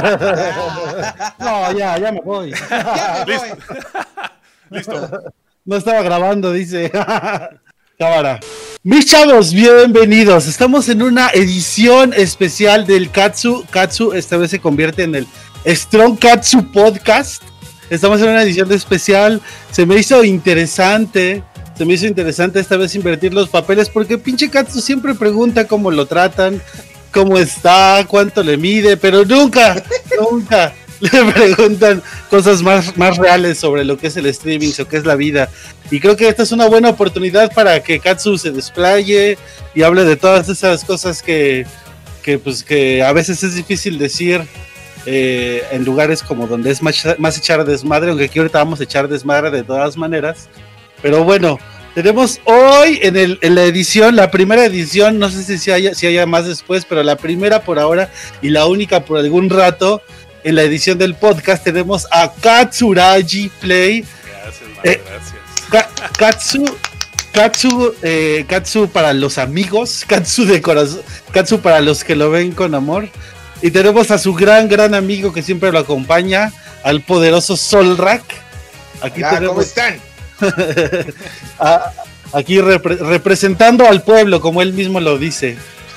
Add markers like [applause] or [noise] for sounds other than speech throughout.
[laughs] no, ya, ya me voy. Ya me voy. Listo. [laughs] No estaba grabando, dice. [laughs] Cámara. Mis chavos, bienvenidos. Estamos en una edición especial del Katsu. Katsu esta vez se convierte en el Strong Katsu Podcast. Estamos en una edición especial. Se me hizo interesante. Se me hizo interesante esta vez invertir los papeles porque pinche Katsu siempre pregunta cómo lo tratan, cómo está, cuánto le mide, pero nunca, nunca [laughs] le preguntan cosas más, más reales sobre lo que es el streaming, o qué es la vida. Y creo que esta es una buena oportunidad para que Katsu se desplaye y hable de todas esas cosas que, que, pues, que a veces es difícil decir eh, en lugares como donde es más, más echar desmadre, aunque aquí ahorita vamos a echar desmadre de todas maneras. Pero bueno, tenemos hoy en, el, en la edición, la primera edición, no sé si haya, si haya más después, pero la primera por ahora y la única por algún rato, en la edición del podcast tenemos a Katsuraji Play. Gracias, man, Eh, gracias. Ka- Katsu, Katsu, eh, Katsu para los amigos, Katsu de corazón, Katsu para los que lo ven con amor. Y tenemos a su gran, gran amigo que siempre lo acompaña, al poderoso Solrak. Aquí Hola, ¿cómo tenemos están? A- [laughs] aquí repre- representando al pueblo, como él mismo lo dice. [laughs]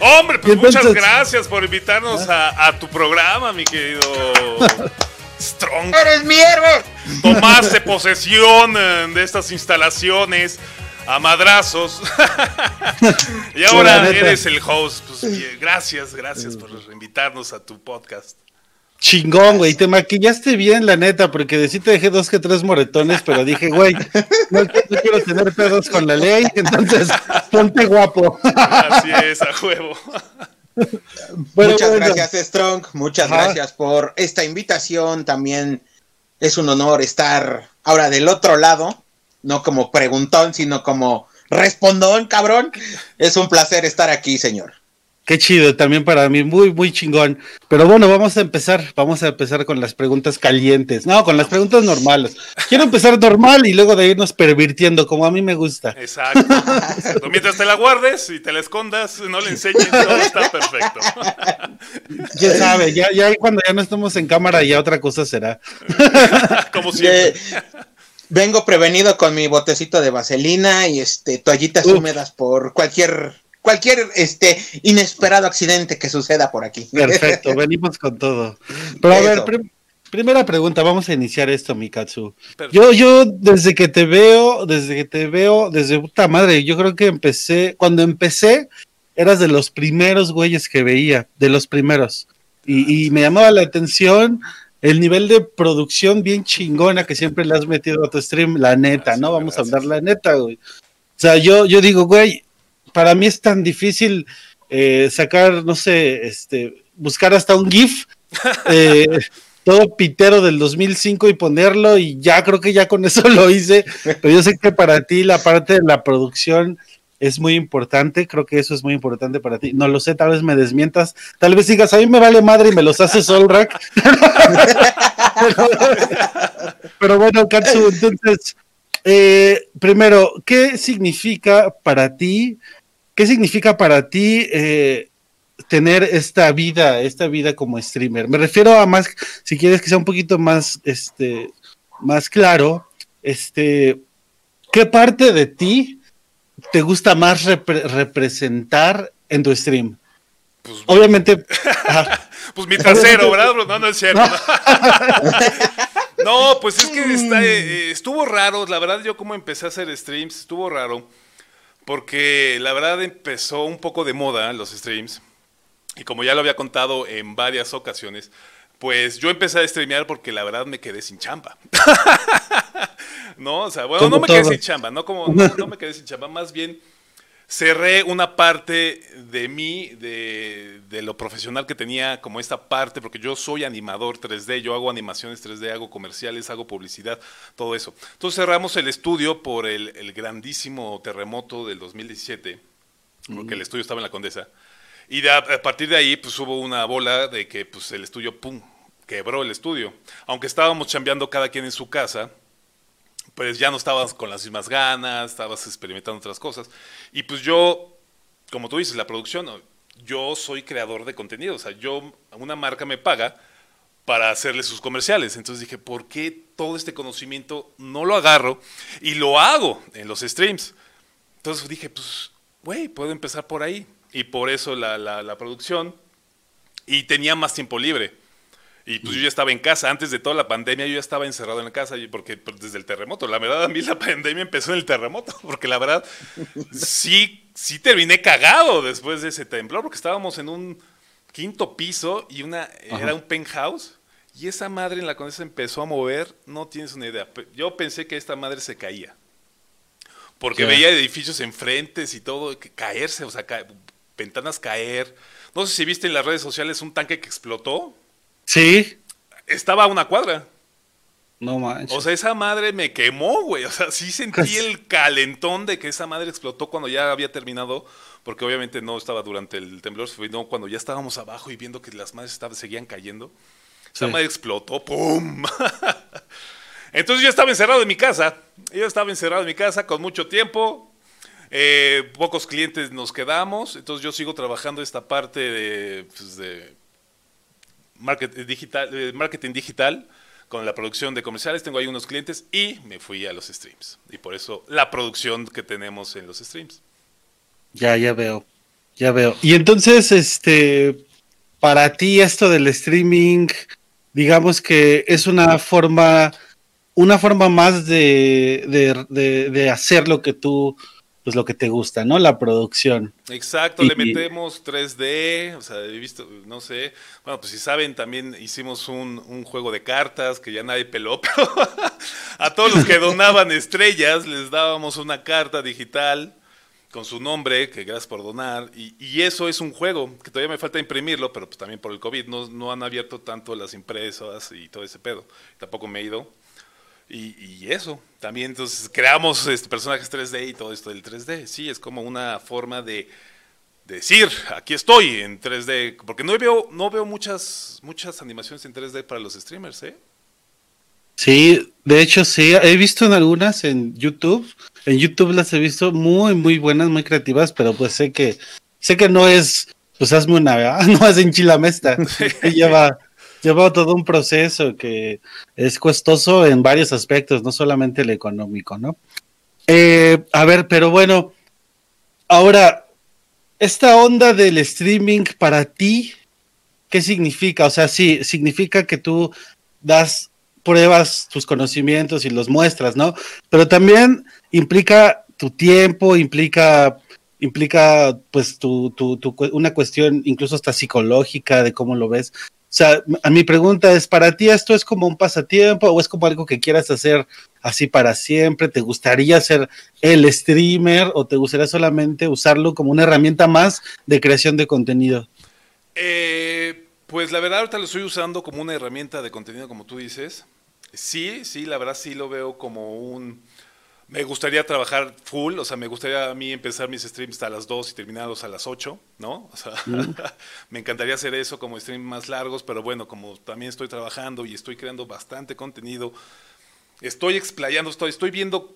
Hombre, pues entonces- muchas gracias por invitarnos a, a tu programa, mi querido [laughs] Strong. ¡Eres mi héroe! Tomaste posesión eh, de estas instalaciones a madrazos. y ahora eres el host. Pues, gracias, gracias por invitarnos a tu podcast. Chingón, güey, te maquillaste bien, la neta, porque de sí te dejé dos que tres moretones, pero dije, güey, no, no quiero tener pedos con la ley, entonces ponte guapo. Así es, a. Bueno, muchas bueno. gracias, Strong. Muchas Ajá. gracias por esta invitación. También es un honor estar ahora del otro lado, no como preguntón, sino como respondón, cabrón. Es un placer estar aquí, señor. Qué chido, también para mí, muy, muy chingón. Pero bueno, vamos a empezar, vamos a empezar con las preguntas calientes. No, con las preguntas normales. Quiero empezar normal y luego de irnos pervirtiendo, como a mí me gusta. Exacto. Exacto. Mientras te la guardes y te la escondas, no le enseñes, todo está perfecto. ¿Quién sabe? Ya, ya cuando ya no estamos en cámara, ya otra cosa será. [laughs] Como siempre. Eh, vengo prevenido con mi botecito de vaselina y este toallitas Uf. húmedas por cualquier cualquier este inesperado accidente que suceda por aquí. [laughs] Perfecto, venimos con todo. Pero a Eso. ver, prim- primera pregunta, vamos a iniciar esto, Mikatsu. Perfecto. Yo, yo, desde que te veo, desde que te veo, desde puta madre, yo creo que empecé, cuando empecé, eras de los primeros güeyes que veía, de los primeros. Y, y me llamaba la atención el nivel de producción bien chingona que siempre le has metido a tu stream, la neta, Gracias, ¿no? Vamos a gracias. hablar la neta, güey. O sea, yo, yo digo, güey, para mí es tan difícil eh, sacar, no sé, este, buscar hasta un GIF, [laughs] eh, todo pitero del 2005 y ponerlo y ya creo que ya con eso lo hice, pero yo sé que para ti la parte de la producción es muy importante, creo que eso es muy importante para ti. No lo sé, tal vez me desmientas, tal vez digas, a mí me vale madre y me los hace Solrak. pero, [laughs] pero bueno, Katsu, entonces, eh, primero, ¿qué significa para ti? ¿Qué significa para ti eh, tener esta vida, esta vida como streamer? Me refiero a más, si quieres que sea un poquito más, este, más claro, este, ¿qué parte de ti te gusta más repre- representar en tu stream? Pues, Obviamente, [laughs] pues mi trasero, ¿verdad? bro? No, no es cierto. No, [laughs] pues es que está, eh, estuvo raro. La verdad, yo como empecé a hacer streams, estuvo raro. Porque la verdad empezó un poco de moda los streams. Y como ya lo había contado en varias ocasiones, pues yo empecé a streamear porque la verdad me quedé sin chamba. [laughs] no, o sea, bueno, Como no me quedé sin chamba, no como no, no me quedé sin chamba, más bien cerré una parte de mí, de, de lo profesional que tenía, como esta parte, porque yo soy animador 3D, yo hago animaciones 3D, hago comerciales, hago publicidad, todo eso. Entonces cerramos el estudio por el, el grandísimo terremoto del 2017, porque el estudio estaba en la Condesa. Y de a partir de ahí, pues hubo una bola de que pues, el estudio, ¡pum!, quebró el estudio. Aunque estábamos chambeando cada quien en su casa, pues ya no estabas con las mismas ganas, estabas experimentando otras cosas. Y pues yo, como tú dices, la producción, yo soy creador de contenido. O sea, yo, una marca me paga para hacerle sus comerciales. Entonces dije, ¿por qué todo este conocimiento no lo agarro y lo hago en los streams? Entonces dije, pues, güey, puedo empezar por ahí. Y por eso la, la, producción. Y tenía más tiempo libre. Y pues yo ya estaba en casa, antes de toda la pandemia yo ya estaba encerrado en la casa, porque pues, desde el terremoto, la verdad a mí la [laughs] pandemia empezó en el terremoto, [laughs] porque la verdad sí, sí terminé cagado después de ese temblor, porque estábamos en un quinto piso y una era un penthouse y esa madre en la condesa empezó a mover, no tienes una idea. Yo pensé que esta madre se caía. Porque veía edificios enfrente y todo, caerse, o sea, ventanas caer. No sé si viste en las redes sociales un tanque que explotó. Sí. Estaba a una cuadra. No manches. O sea, esa madre me quemó, güey. O sea, sí sentí [laughs] el calentón de que esa madre explotó cuando ya había terminado, porque obviamente no estaba durante el temblor, sino cuando ya estábamos abajo y viendo que las madres estaban, seguían cayendo. Esa madre explotó, ¡pum! [laughs] Entonces yo estaba encerrado en mi casa. Yo estaba encerrado en mi casa con mucho tiempo. Eh, pocos clientes nos quedamos. Entonces yo sigo trabajando esta parte de, pues, marketing, digital, marketing digital con la producción de comerciales. Tengo ahí unos clientes y me fui a los streams. Y por eso la producción que tenemos en los streams. Ya, ya veo. Ya veo. Y entonces, este, para ti esto del streaming, digamos que es una forma una forma más de, de, hacer lo que tú, pues lo que te gusta, ¿no? La producción. Exacto, le metemos 3D, o sea, he visto, no sé, bueno, pues si saben, también hicimos un, un juego de cartas que ya nadie peló, [laughs] pero a todos los que donaban [laughs] estrellas les dábamos una carta digital con su nombre, que gracias por donar, y, y, eso es un juego, que todavía me falta imprimirlo, pero pues también por el COVID no, no han abierto tanto las impresas y todo ese pedo, tampoco me he ido, y, eso, también entonces creamos este, personajes 3D y todo esto del 3D. Sí, es como una forma de, decir, aquí estoy en 3D, porque no veo, no veo muchas, muchas animaciones en 3D para los streamers, ¿eh? Sí, de hecho sí, he visto en algunas en YouTube, en YouTube las he visto muy, muy buenas, muy creativas, pero pues sé que, sé que no es, pues hazme una, [laughs] no es en Chilamesta, lleva [laughs] lleva todo un proceso que es costoso en varios aspectos, no solamente el económico, ¿no? Eh, a ver, pero bueno, ahora, esta onda del streaming para ti, ¿qué significa? O sea, sí, significa que tú das pruebas tus conocimientos y los muestras, ¿no? Pero también implica tu tiempo, implica implica pues tu, tu, tu, una cuestión incluso hasta psicológica de cómo lo ves. O sea, a mi pregunta es, ¿para ti esto es como un pasatiempo o es como algo que quieras hacer así para siempre? ¿Te gustaría ser el streamer o te gustaría solamente usarlo como una herramienta más de creación de contenido? Eh, pues la verdad ahorita lo estoy usando como una herramienta de contenido, como tú dices. Sí, sí, la verdad sí lo veo como un me gustaría trabajar full, o sea, me gustaría a mí empezar mis streams a las 2 y terminarlos a las 8, ¿no? O sea, [laughs] me encantaría hacer eso como streams más largos, pero bueno, como también estoy trabajando y estoy creando bastante contenido, estoy explayando, estoy, estoy viendo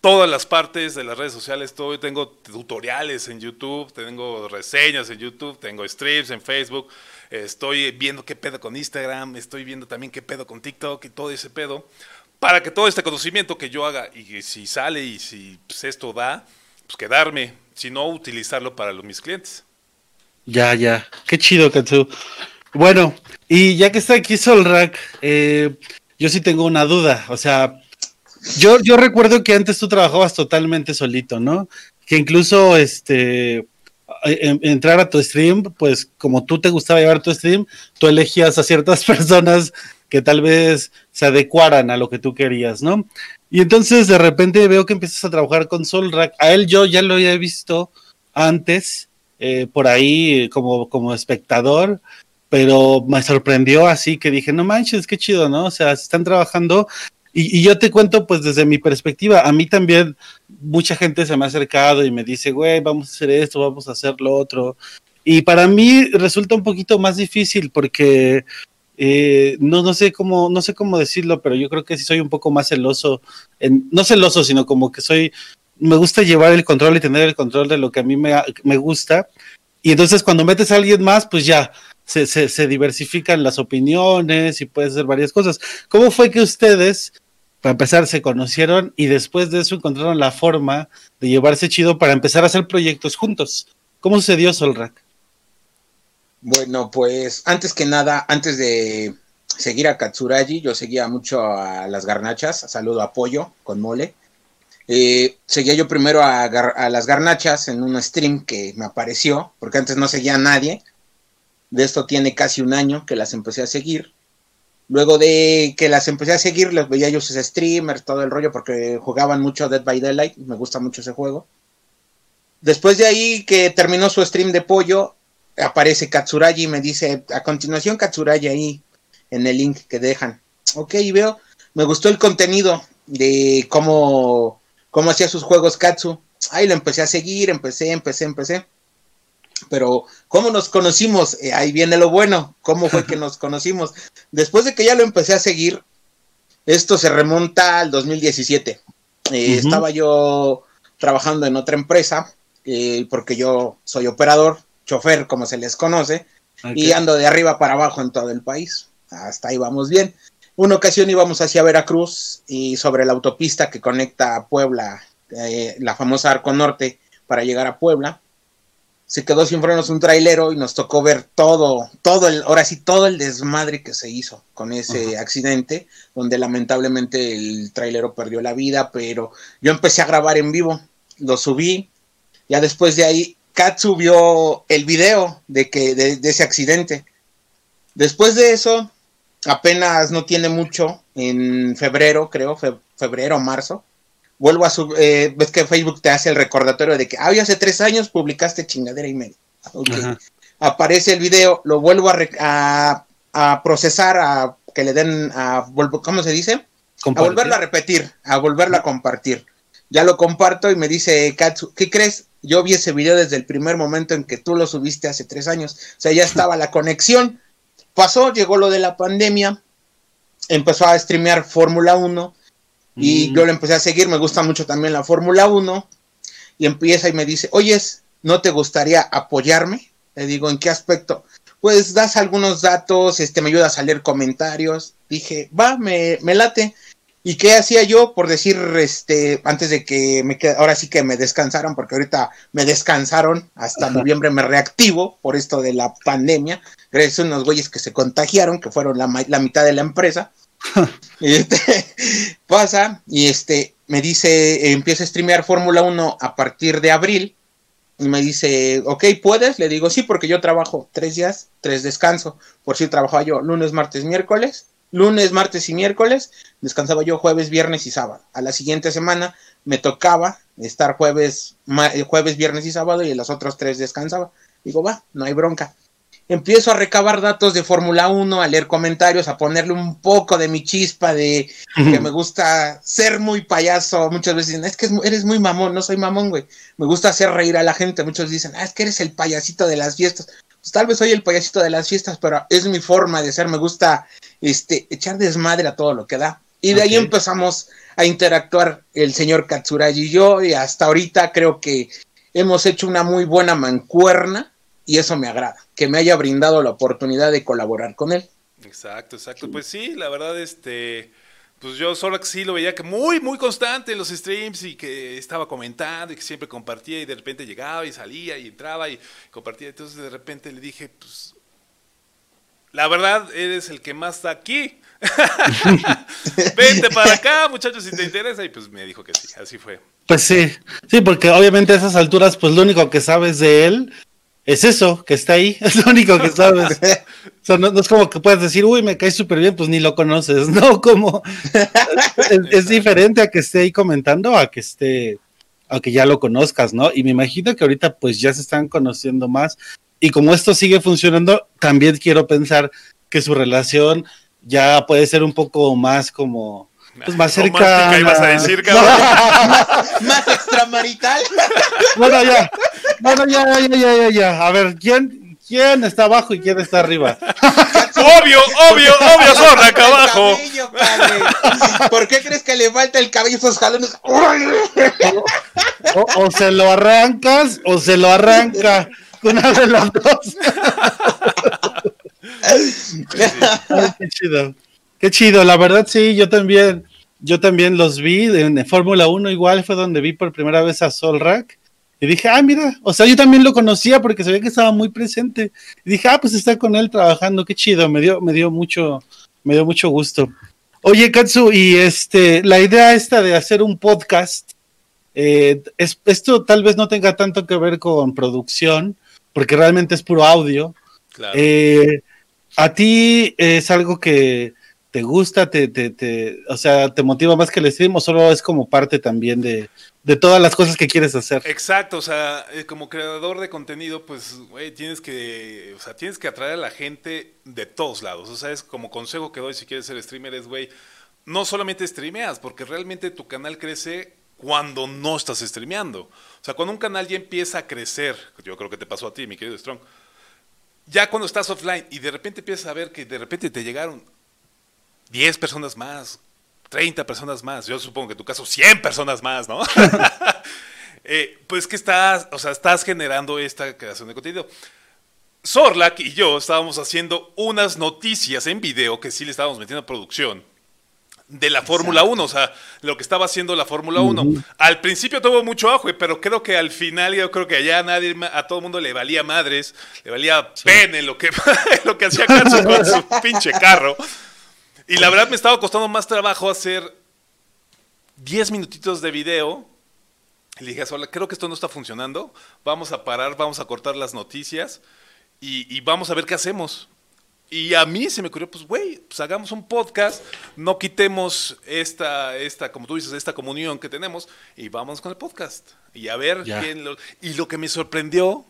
todas las partes de las redes sociales, estoy, tengo tutoriales en YouTube, tengo reseñas en YouTube, tengo streams en Facebook, estoy viendo qué pedo con Instagram, estoy viendo también qué pedo con TikTok y todo ese pedo para que todo este conocimiento que yo haga y si sale y si pues, esto da, pues quedarme, si no utilizarlo para los, mis clientes. Ya, ya, qué chido, Katsu. Bueno, y ya que está aquí Solrak, eh, yo sí tengo una duda, o sea, yo, yo recuerdo que antes tú trabajabas totalmente solito, ¿no? Que incluso este entrar a tu stream, pues como tú te gustaba llevar tu stream, tú elegías a ciertas [laughs] personas que tal vez se adecuaran a lo que tú querías, ¿no? Y entonces de repente veo que empiezas a trabajar con Solrak. A él yo ya lo había visto antes, eh, por ahí como, como espectador, pero me sorprendió así que dije, no manches, qué chido, ¿no? O sea, están trabajando. Y, y, yo te cuento, pues desde mi perspectiva, a mí también mucha gente se me ha acercado y me dice, güey, vamos a hacer esto, vamos a hacer lo otro. Y para mí resulta un poquito más difícil porque eh, no, no sé cómo, no sé cómo decirlo, pero yo creo que sí soy un poco más celoso, no celoso, sino como que soy, me gusta llevar el control y tener el control de lo que a mí me, me gusta. Y entonces cuando metes a alguien más, pues ya se, se, se diversifican las opiniones y puede ser varias cosas. ¿Cómo fue que ustedes, para empezar, se conocieron y después de eso encontraron la forma de llevarse chido para empezar a hacer proyectos juntos? ¿Cómo sucedió Solrak? Bueno, pues antes que nada, antes de seguir a Katsuragi, yo seguía mucho a las garnachas, saludo apoyo con mole. Eh, seguía yo primero a, a, las garnachas en un stream que me apareció, porque antes no seguía a nadie. De esto tiene casi un año que las empecé a seguir. Luego de que las empecé a seguir, los veía yo sus streamers, todo el rollo, porque jugaban mucho Dead by Daylight, me gusta mucho ese juego. Después de ahí que terminó su stream de pollo, aparece Katsuragi y me dice, a continuación Katsuragi ahí en el link que dejan. Ok, veo, me gustó el contenido de cómo, cómo hacía sus juegos Katsu. Ahí lo empecé a seguir, empecé, empecé, empecé. Pero, ¿cómo nos conocimos? Eh, ahí viene lo bueno. ¿Cómo fue que [laughs] nos conocimos? Después de que ya lo empecé a seguir, esto se remonta al 2017. Eh, uh -huh. Estaba yo trabajando en otra empresa, eh, porque yo soy operador, chofer, como se les conoce, okay. y ando de arriba para abajo en todo el país. Hasta ahí vamos bien. Una ocasión íbamos hacia Veracruz y sobre la autopista que conecta a Puebla, eh, la famosa Arco Norte, para llegar a Puebla, se quedó sin frenos un trailero y nos tocó ver todo, todo el, ahora sí, todo el desmadre que se hizo con ese uh -huh. accidente, donde lamentablemente el trailero perdió la vida, pero yo empecé a grabar en vivo, lo subí, ya después de ahí Kat subió el video de que de, de, ese accidente. Después de eso, apenas no tiene mucho, en febrero, creo, fe, febrero o marzo, vuelvo a subir, eh, ves que Facebook te hace el recordatorio de que, ah, hace tres años publicaste chingadera y media. Okay. Aparece el video, lo vuelvo a, a, a, procesar, a que le den, a, ¿cómo se dice? Compartir. A volverlo a repetir, a volverlo a compartir. Ya lo comparto y me dice Katsu, ¿qué crees? Yo vi ese video desde el primer momento en que tú lo subiste hace tres años. O sea, ya estaba la conexión. Pasó, llegó lo de la pandemia, empezó a streamear Fórmula 1 y mm. yo le empecé a seguir. Me gusta mucho también la Fórmula 1 y empieza y me dice, oyes, ¿no te gustaría apoyarme? Le digo, ¿en qué aspecto? Pues das algunos datos, este, me ayudas a leer comentarios. Dije, va, me, me late. ¿Y qué hacía yo por decir, este, antes de que me quede, ahora sí que me descansaron, porque ahorita me descansaron, hasta Ajá. noviembre me reactivo por esto de la pandemia, gracias a unos güeyes que se contagiaron, que fueron la, la mitad de la empresa. [laughs] y este, [laughs] pasa, y este, me dice, empieza a streamear Fórmula 1 a partir de abril, y me dice, ok, ¿puedes? Le digo, sí, porque yo trabajo tres días, tres descanso, por si trabajaba yo lunes, martes, miércoles, lunes, martes y miércoles, descansaba yo jueves, viernes y sábado. A la siguiente semana me tocaba estar jueves, jueves, viernes y sábado y en los otros tres descansaba. Digo, va, no hay bronca. Empiezo a recabar datos de Fórmula 1, a leer comentarios, a ponerle un poco de mi chispa de que me [laughs] gusta ser muy payaso. Muchas veces dicen, es que eres muy mamón, no soy mamón, güey. Me gusta hacer reír a la gente. Muchos dicen, ah, es que eres el payasito de las fiestas. Pues tal vez soy el payasito de las fiestas, pero es mi forma de ser. Me gusta este, echar desmadre a todo lo que da. Y de okay. ahí empezamos a interactuar el señor Katsuragi y yo, y hasta ahorita creo que hemos hecho una muy buena mancuerna, y eso me agrada, que me haya brindado la oportunidad de colaborar con él. Exacto, exacto. Pues sí, la verdad, este, pues yo solo que sí lo veía que muy, muy constante en los streams y que estaba comentando y que siempre compartía y de repente llegaba y salía y entraba y compartía. Entonces de repente le dije, pues, la verdad, eres el que más está aquí. [laughs] Vente para acá, muchachos, si te interesa. Y pues me dijo que sí, así fue. Pues sí, sí, porque obviamente a esas alturas, pues lo único que sabes de él es eso, que está ahí, [laughs] es lo único que sabes. [laughs] o sea, no, no, es como que puedes decir, uy, me cae súper bien, pues ni lo conoces, [laughs] ¿no? Como es, es, diferente a que esté ahí comentando a que esté, a que ya lo conozcas, ¿no? Y me imagino que ahorita pues ya se están conociendo más. Y como esto sigue funcionando, también quiero pensar que su relación ya puede ser un poco más como pues más cerca ibas a decir, [laughs] más, [laughs] más extramarital bueno ya bueno ya ya ya ya ya a ver quién quién está abajo y quién está arriba [laughs] obvio obvio obvio son acá abajo. cabello, ¿por qué crees que le falta el cabello esos jalones o, se lo arrancas o se lo arranca una de las dos. qué chido. Qué chido, la verdad sí, yo también, yo también los vi en Fórmula 1 igual fue donde vi por primera vez a Solrak y dije, ah, mira, o sea, yo también lo conocía porque sabía que estaba muy presente. Y dije, ah, pues está con él trabajando, qué chido, me dio, me dio mucho, me dio mucho gusto. Oye, Katsu, y este, la idea esta de hacer un podcast, eh, es, esto tal vez no tenga tanto que ver con producción, porque realmente es puro audio. Eh, ¿A ti es algo que te gusta, te, te, o sea, te motiva más que el stream o solo es como parte también de, de todas las cosas que quieres hacer. Exacto, o sea, eh, como creador de contenido, pues, güey, tienes que, o sea, tienes que atraer a la gente de todos lados. O sea, es como consejo que doy si quieres ser streamer, es, güey, no solamente streameas, porque realmente tu canal crece cuando no estás streameando. O sea, cuando un canal ya empieza a crecer, yo creo que te pasó a ti, mi querido Strong, ya cuando estás offline y de repente empiezas a ver que de repente te llegaron 10 personas más, 30 personas más, yo supongo que en tu caso 100 personas más, ¿no? [laughs] Eh, pues que estás, o sea, estás generando esta creación de contenido. Sorlac y yo estábamos haciendo unas noticias en video que sí le estábamos metiendo a producción de la Fórmula 1, o sea, lo que estaba haciendo la Fórmula 1. Al principio tuvo mucho auge, pero creo que al final yo creo que allá nadie, a todo el mundo le valía madres, le valía pene lo que, [laughs] lo que hacía con su [laughs] pinche carro. Y la verdad me estaba costando más trabajo hacer 10 minutitos de video. Y le dije, Sola, creo que esto no está funcionando. Vamos a parar, vamos a cortar las noticias y, vamos a ver qué hacemos. Y a mí se me ocurrió, pues, güey, pues hagamos un podcast, no quitemos esta, esta, como tú dices, esta comunión que tenemos y vamos con el podcast. Y a ver quién lo... Y lo que me sorprendió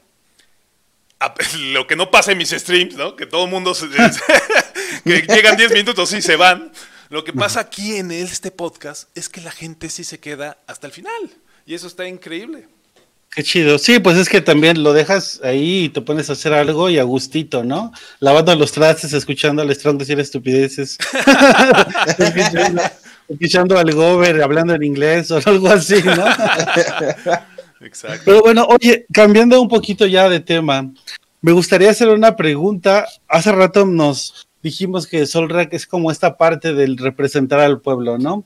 [laughs] lo que no pasa en mis streams, ¿no? Que todo el mundo se, [laughs] [laughs] que llegan 10 minutos y se van. Lo que pasa aquí en este podcast es que la gente sí se queda hasta el final. Y eso está increíble. Qué chido. Sí, pues es que también lo dejas ahí y te pones a hacer algo y a gustito, ¿no? Lavando los trastes, escuchando al Strong decir estupideces. [laughs] escuchando, escuchando al Gober hablando en inglés o algo así, ¿no? Exacto. Pero bueno, oye, cambiando un poquito ya de tema, me gustaría hacer una pregunta. Hace rato nos dijimos que Solrak es como esta parte del representar al pueblo, ¿no?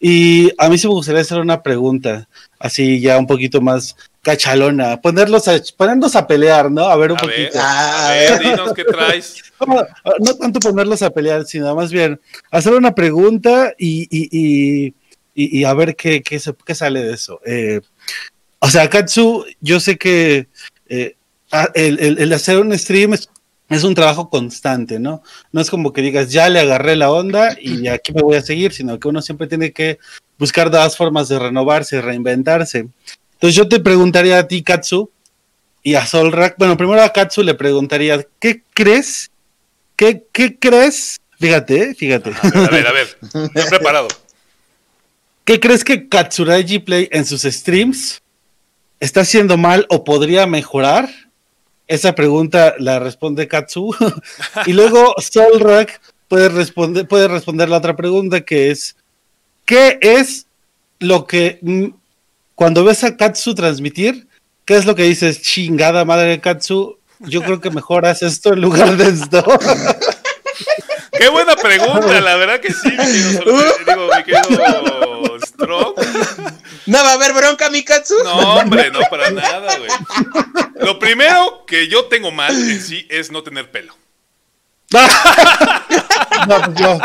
Y a mí sí me gustaría hacer una pregunta, así ya un poquito más cachalona, ponerlos a, ponernos a pelear, ¿no? A ver un poquito. a ver, dinos qué traes. [laughs] No, tanto ponerlos a pelear, sino más bien hacer una pregunta y, y, y, a ver qué, qué, qué, sale de eso. Eh, o sea, Katsu, yo sé que eh, el, hacer un stream es, un trabajo constante, ¿no? No es como que digas, ya le agarré la onda y aquí me voy a seguir, sino que uno siempre tiene que buscar nuevas formas de renovarse, reinventarse. Entonces yo te preguntaría a ti, Katsu, y a Solrak, bueno, primero a Katsu le preguntaría, ¿qué crees? ¿Qué, qué crees? Fíjate, fíjate. A ver, a ver, estoy preparado. ¿Qué crees que Katsuragi Play en sus streams está haciendo mal o podría mejorar? Esa pregunta la responde Katsu. [laughs] y luego Solrak puede responder, puede responder la otra pregunta que es, ¿qué es lo que mm, cuando ves a Katsu transmitir, qué es lo que dices, chingada madre de Katsu? Yo creo que mejoras esto en lugar de esto. [laughs] Qué buena pregunta, la verdad que sí, mi [laughs] digo, mi querido ¿No va a haber bronca, Mikatsu? No, hombre, no, para nada, güey. Lo primero que yo tengo mal en sí es no tener pelo. no, pues yo.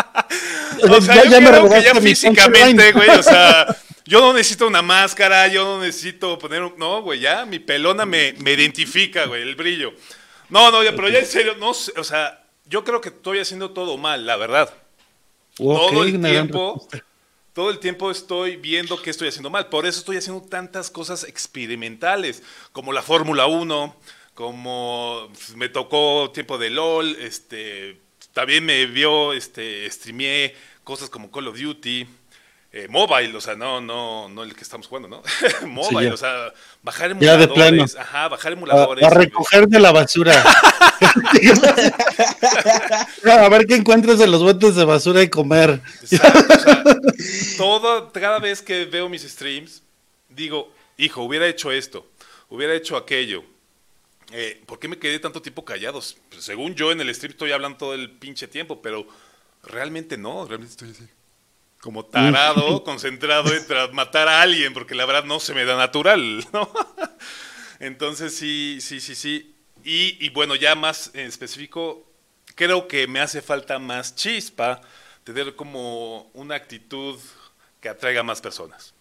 O sea, yo creo que ya físicamente, güey, o sea, yo no necesito una máscara, yo no necesito poner un... No, güey, ya mi pelona me, me identifica, güey, el brillo. No, no, pero ya en serio, no sé, o sea, yo creo que estoy haciendo todo mal, la verdad. todo el tiempo, todo el tiempo estoy viendo que estoy haciendo mal. Por eso estoy haciendo tantas cosas experimentales, como la Fórmula 1, como me tocó tiempo de LOL, este, también me vio, este, streameé cosas como Call of Duty. Eh, mobile, o sea, no, no, no el que estamos jugando, ¿no? [laughs] mobile, o sea, bajar emuladores, ajá, bajar emuladores. A, recoger de la basura. [laughs] [laughs] a ver qué encuentras en los botes de basura y comer. todo, cada vez que veo mis streams, digo, hijo, hubiera hecho esto, hubiera hecho aquello. eh, ¿por qué me quedé tanto tiempo callado? Pues, según yo en el stream estoy hablando todo el pinche tiempo, pero realmente no, realmente estoy así. Como tarado, concentrado en matar a alguien, porque la verdad no se me da natural, ¿no? [laughs] Entonces sí, sí, sí, sí. Y, bueno, ya más en específico, creo que me hace falta más chispa, tener como una actitud que atraiga a más personas.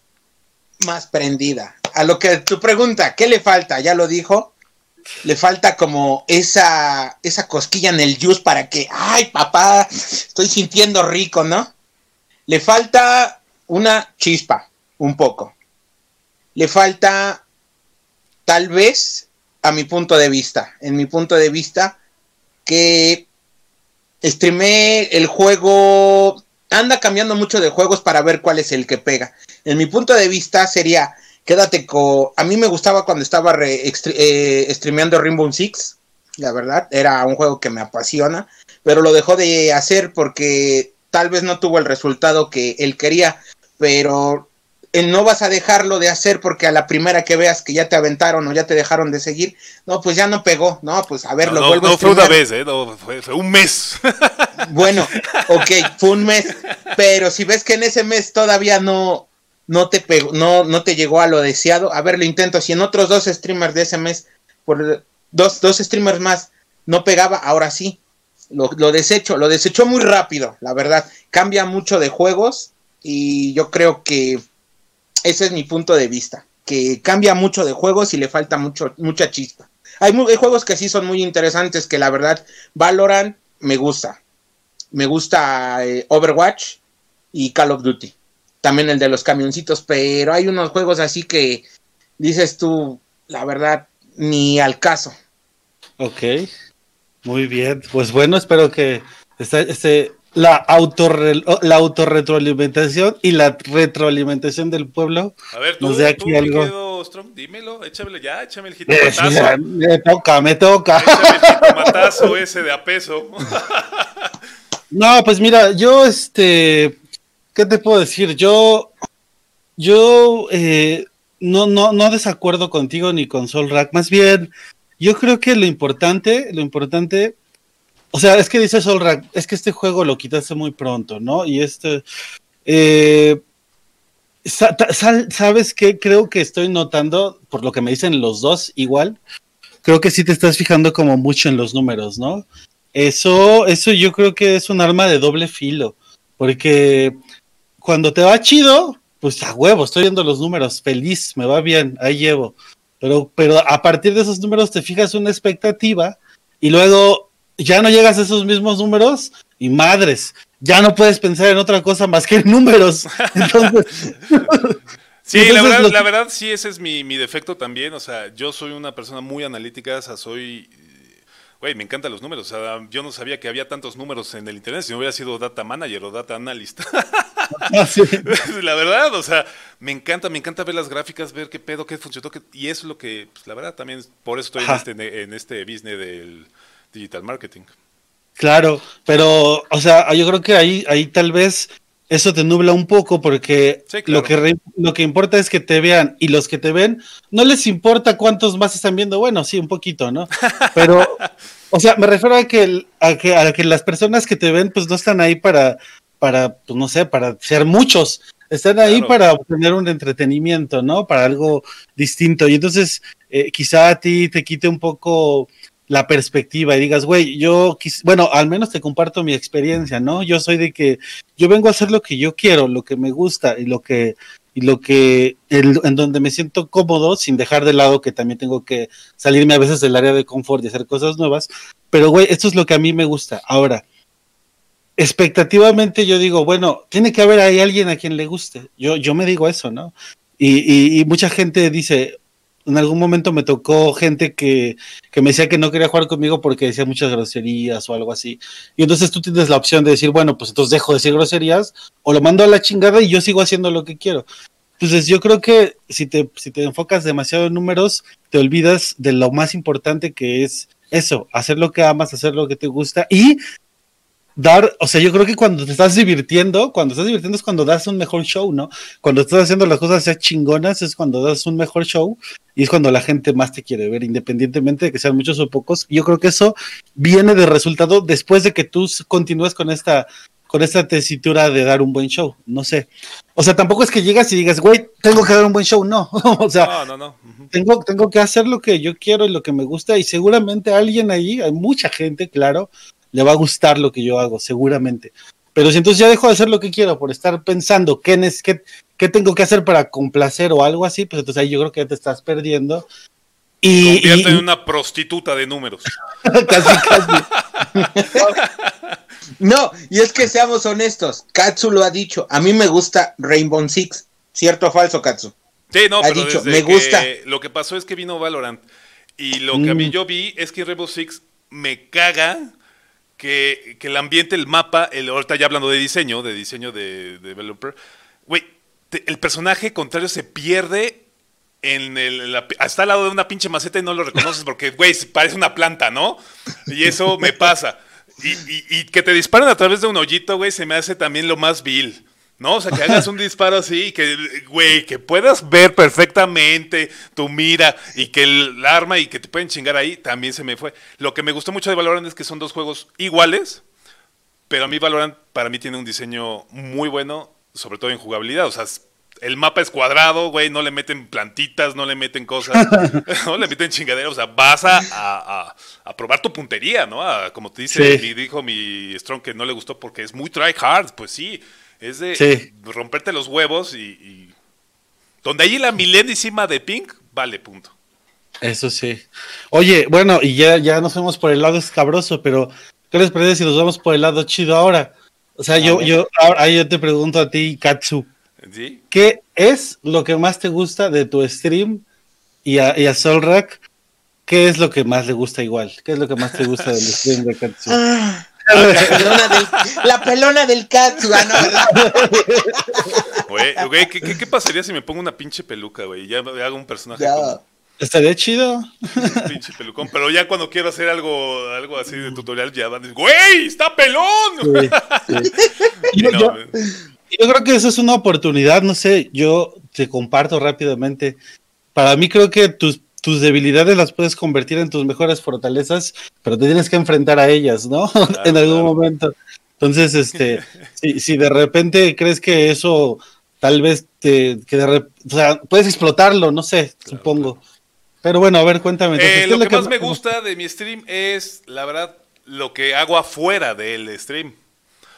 Más prendida. A lo que tu pregunta, ¿qué le falta? Ya lo dijo. Le falta como esa, esa cosquilla en el juice para que, ay papá, estoy sintiendo rico, ¿no? Le falta una chispa, un poco. Le falta, tal vez, a mi punto de vista, en mi punto de vista, que streamé el juego. Anda cambiando mucho de juegos para ver cuál es el que pega. En mi punto de vista sería, quédate con... A mí me gustaba cuando estaba re, eh, streameando Rainbow Six, la verdad, era un juego que me apasiona, pero lo dejó de hacer porque tal vez no tuvo el resultado que él quería, pero no vas a dejarlo de hacer porque a la primera que veas que ya te aventaron o ya te dejaron de seguir, no, pues ya no pegó, no, pues a ver, lo vuelvo no, a fue una vez, ¿eh? No, fue, un mes. [laughs] Bueno, ok, fue un mes, pero si ves que en ese mes todavía no, no te pegó, no, no te llegó a lo deseado, a ver, lo intento, si en otros dos streamers de ese mes, por dos, dos streamers más, no pegaba, ahora sí, lo, lo desecho, lo desechó muy rápido, la verdad, cambia mucho de juegos y yo creo que ese es mi punto de vista, que cambia mucho de juegos y le falta mucho, mucha chispa. Hay, juegos que sí son muy interesantes, que la verdad, valoran, me gusta. Me gusta eh, Overwatch y Call of Duty. También el de los camioncitos, pero hay unos juegos así que dices tú, la verdad, ni al caso. Ok, muy bien. Pues bueno, espero que este, este la, autorre, la autorretroalimentación y la retroalimentación del pueblo. A ver, tú, aquí algo. dímelo, échame ya, échame el jitomatazo. me toca, me toca. Échame el jitomatazo ese de a peso. [laughs] no, pues mira, yo este, ¿qué te puedo decir? Yo, yo eh, no, no, no desacuerdo contigo ni con Sol Rack, más bien, yo creo que lo importante, lo importante o sea, es que dice Solrak, es que este juego lo quitaste muy pronto, ¿no? Y este. Eh, ¿Sabes qué? Creo que estoy notando, por lo que me dicen los dos, igual. Creo que sí te estás fijando como mucho en los números, ¿no? Eso, eso yo creo que es un arma de doble filo. Porque cuando te va chido, pues a huevo, estoy viendo los números, feliz, me va bien, ahí llevo. Pero, pero a partir de esos números te fijas una expectativa y luego ya no llegas a esos mismos números y madres, ya no puedes pensar en otra cosa más que en números. [laughs] [laughs] sí, la, verdad, la verdad, sí, ese es mi, defecto también. O sea, yo soy una persona muy analítica, o sea, soy... Güey, me encantan los números. O sea, yo no sabía que había tantos números en el internet si no hubiera sido data manager o data analyst. Ah, [laughs] la verdad, o sea, me encanta, me encanta ver las gráficas, ver qué pedo, qué funcionó. Qué... Y eso es lo que, pues, la verdad, también por eso estoy en este, en este business del digital marketing. Claro, pero, o sea, yo creo que ahí, ahí tal vez eso te nubla un poco porque lo, que lo que importa es que te vean y los que te ven, no les importa cuántos más están viendo, bueno, sí, un poquito, ¿no? [laughs] Pero, o sea, me refiero a que, a que, a que las personas que te ven, pues no están ahí para, para, pues no sé, para ser muchos, están ahí para obtener un entretenimiento, ¿no? Para algo distinto. Y entonces, eh, quizá a ti te quite un poco la perspectiva y digas, güey, yo, bueno, al menos te comparto mi experiencia, ¿no? Yo soy de que yo vengo a hacer lo que yo quiero, lo que me gusta y lo que, y lo que, en donde me siento cómodo, sin dejar de lado que también tengo que salirme a veces del área de confort y hacer cosas nuevas, pero güey, esto es lo que a mí me gusta. Ahora, expectativamente yo digo, bueno, tiene que haber ahí alguien a quien le guste. Yo, yo me digo eso, ¿no? Y, y mucha gente dice, en algún momento me tocó gente que, que, me decía que no quería jugar conmigo porque decía muchas groserías o algo así. Y entonces tú tienes la opción de decir, bueno, pues entonces dejo de decir groserías o lo mando a la chingada y yo sigo haciendo lo que quiero. Entonces yo creo que si te, si te enfocas demasiado en números, te olvidas de lo más importante que es eso, hacer lo que amas, hacer lo que te gusta y dar, o sea, yo creo que cuando te estás divirtiendo, cuando estás divirtiendo es cuando das un mejor show, ¿no? Cuando estás haciendo las cosas ya chingonas es cuando das un mejor show y es cuando la gente más te quiere ver, independientemente de que sean muchos o pocos. Yo creo que eso viene de resultado después de que tú continúes con esta con esta tesitura de dar un buen show, no sé. O sea, tampoco es que llegas y digas, güey, tengo que dar un buen show, no. [laughs] o sea, no, no, no. tengo, tengo que hacer lo que yo quiero y lo que me gusta y seguramente alguien ahí, hay mucha gente, claro, le va a gustar lo que yo hago, seguramente. Pero si entonces ya dejo de hacer lo que quiero por estar pensando qué, qué, qué tengo que hacer para complacer o algo así, pues entonces ahí yo creo que ya te estás perdiendo. Y, Convierte en una prostituta de números. [laughs] casi, casi. [laughs] no, y es que seamos honestos, Katsu lo ha dicho, a mí me gusta Rainbow Six, ¿cierto o falso, Katsu? Sí, no, ha pero dicho, me gusta. Lo que pasó es que vino Valorant y lo que a mí mm. yo vi es que Rainbow Six me caga que, el ambiente, el mapa, el, ahorita ya hablando de diseño, de diseño de, developer, güey, el personaje contrario se pierde en el, hasta al lado de una pinche maceta y no lo reconoces porque, güey, parece una planta, ¿no? Y eso me pasa. Y, que te disparen a través de un hoyito, güey, se me hace también lo más vil. ¿No? O sea, que hagas un disparo así y que, güey, que puedas ver perfectamente tu mira y que el arma y que te pueden chingar ahí, también se me fue. Lo que me gustó mucho de Valorant es que son dos juegos iguales, pero a mí Valorant para mí tiene un diseño muy bueno, sobre todo en jugabilidad. O sea, el mapa es cuadrado, güey, no le meten plantitas, no le meten cosas, [laughs] [laughs] no le meten chingaderas, o sea, vas a, a, probar tu puntería, ¿no? como te dice, y dijo mi Strong que no le gustó porque es muy try hard, pues sí, es de romperte los huevos y, Donde hay la milésima de Pink, vale, punto. Eso sí. Oye, bueno, y ya, ya nos fuimos por el lado escabroso, pero ¿qué les parece si nos vamos por el lado chido ahora? O sea, yo, yo, ahora yo te pregunto a ti, Katsu. ¿Qué es lo que más te gusta de tu stream y a, y a Solrak? ¿Qué es lo que más le gusta igual? ¿Qué es lo que más te gusta del [laughs] stream de Katsu? Ah, la pelona del, Katsu, ah, ¿no? Güey, ¿qué, pasaría si me pongo una pinche peluca, güey? Y ya hago un personaje Estaría chido. [laughs] Pinche pelucón. Pero ya cuando quiero hacer algo, algo así de tutorial, ya van a decir, ¡Güey! ¡Está pelón! [laughs] yo, yo, creo que eso es una oportunidad, no sé, yo te comparto rápidamente. Para mí creo que tus tus debilidades las puedes convertir en tus mejores fortalezas, pero te tienes que enfrentar a ellas, ¿no? [laughs] en algún momento. Entonces, este, si, si, de repente crees que eso tal vez te, que de o sea, puedes explotarlo, no sé, supongo. Pero bueno, a ver, cuéntame. Eh, lo, que, más me gusta de mi stream es, la verdad, lo que hago afuera del stream.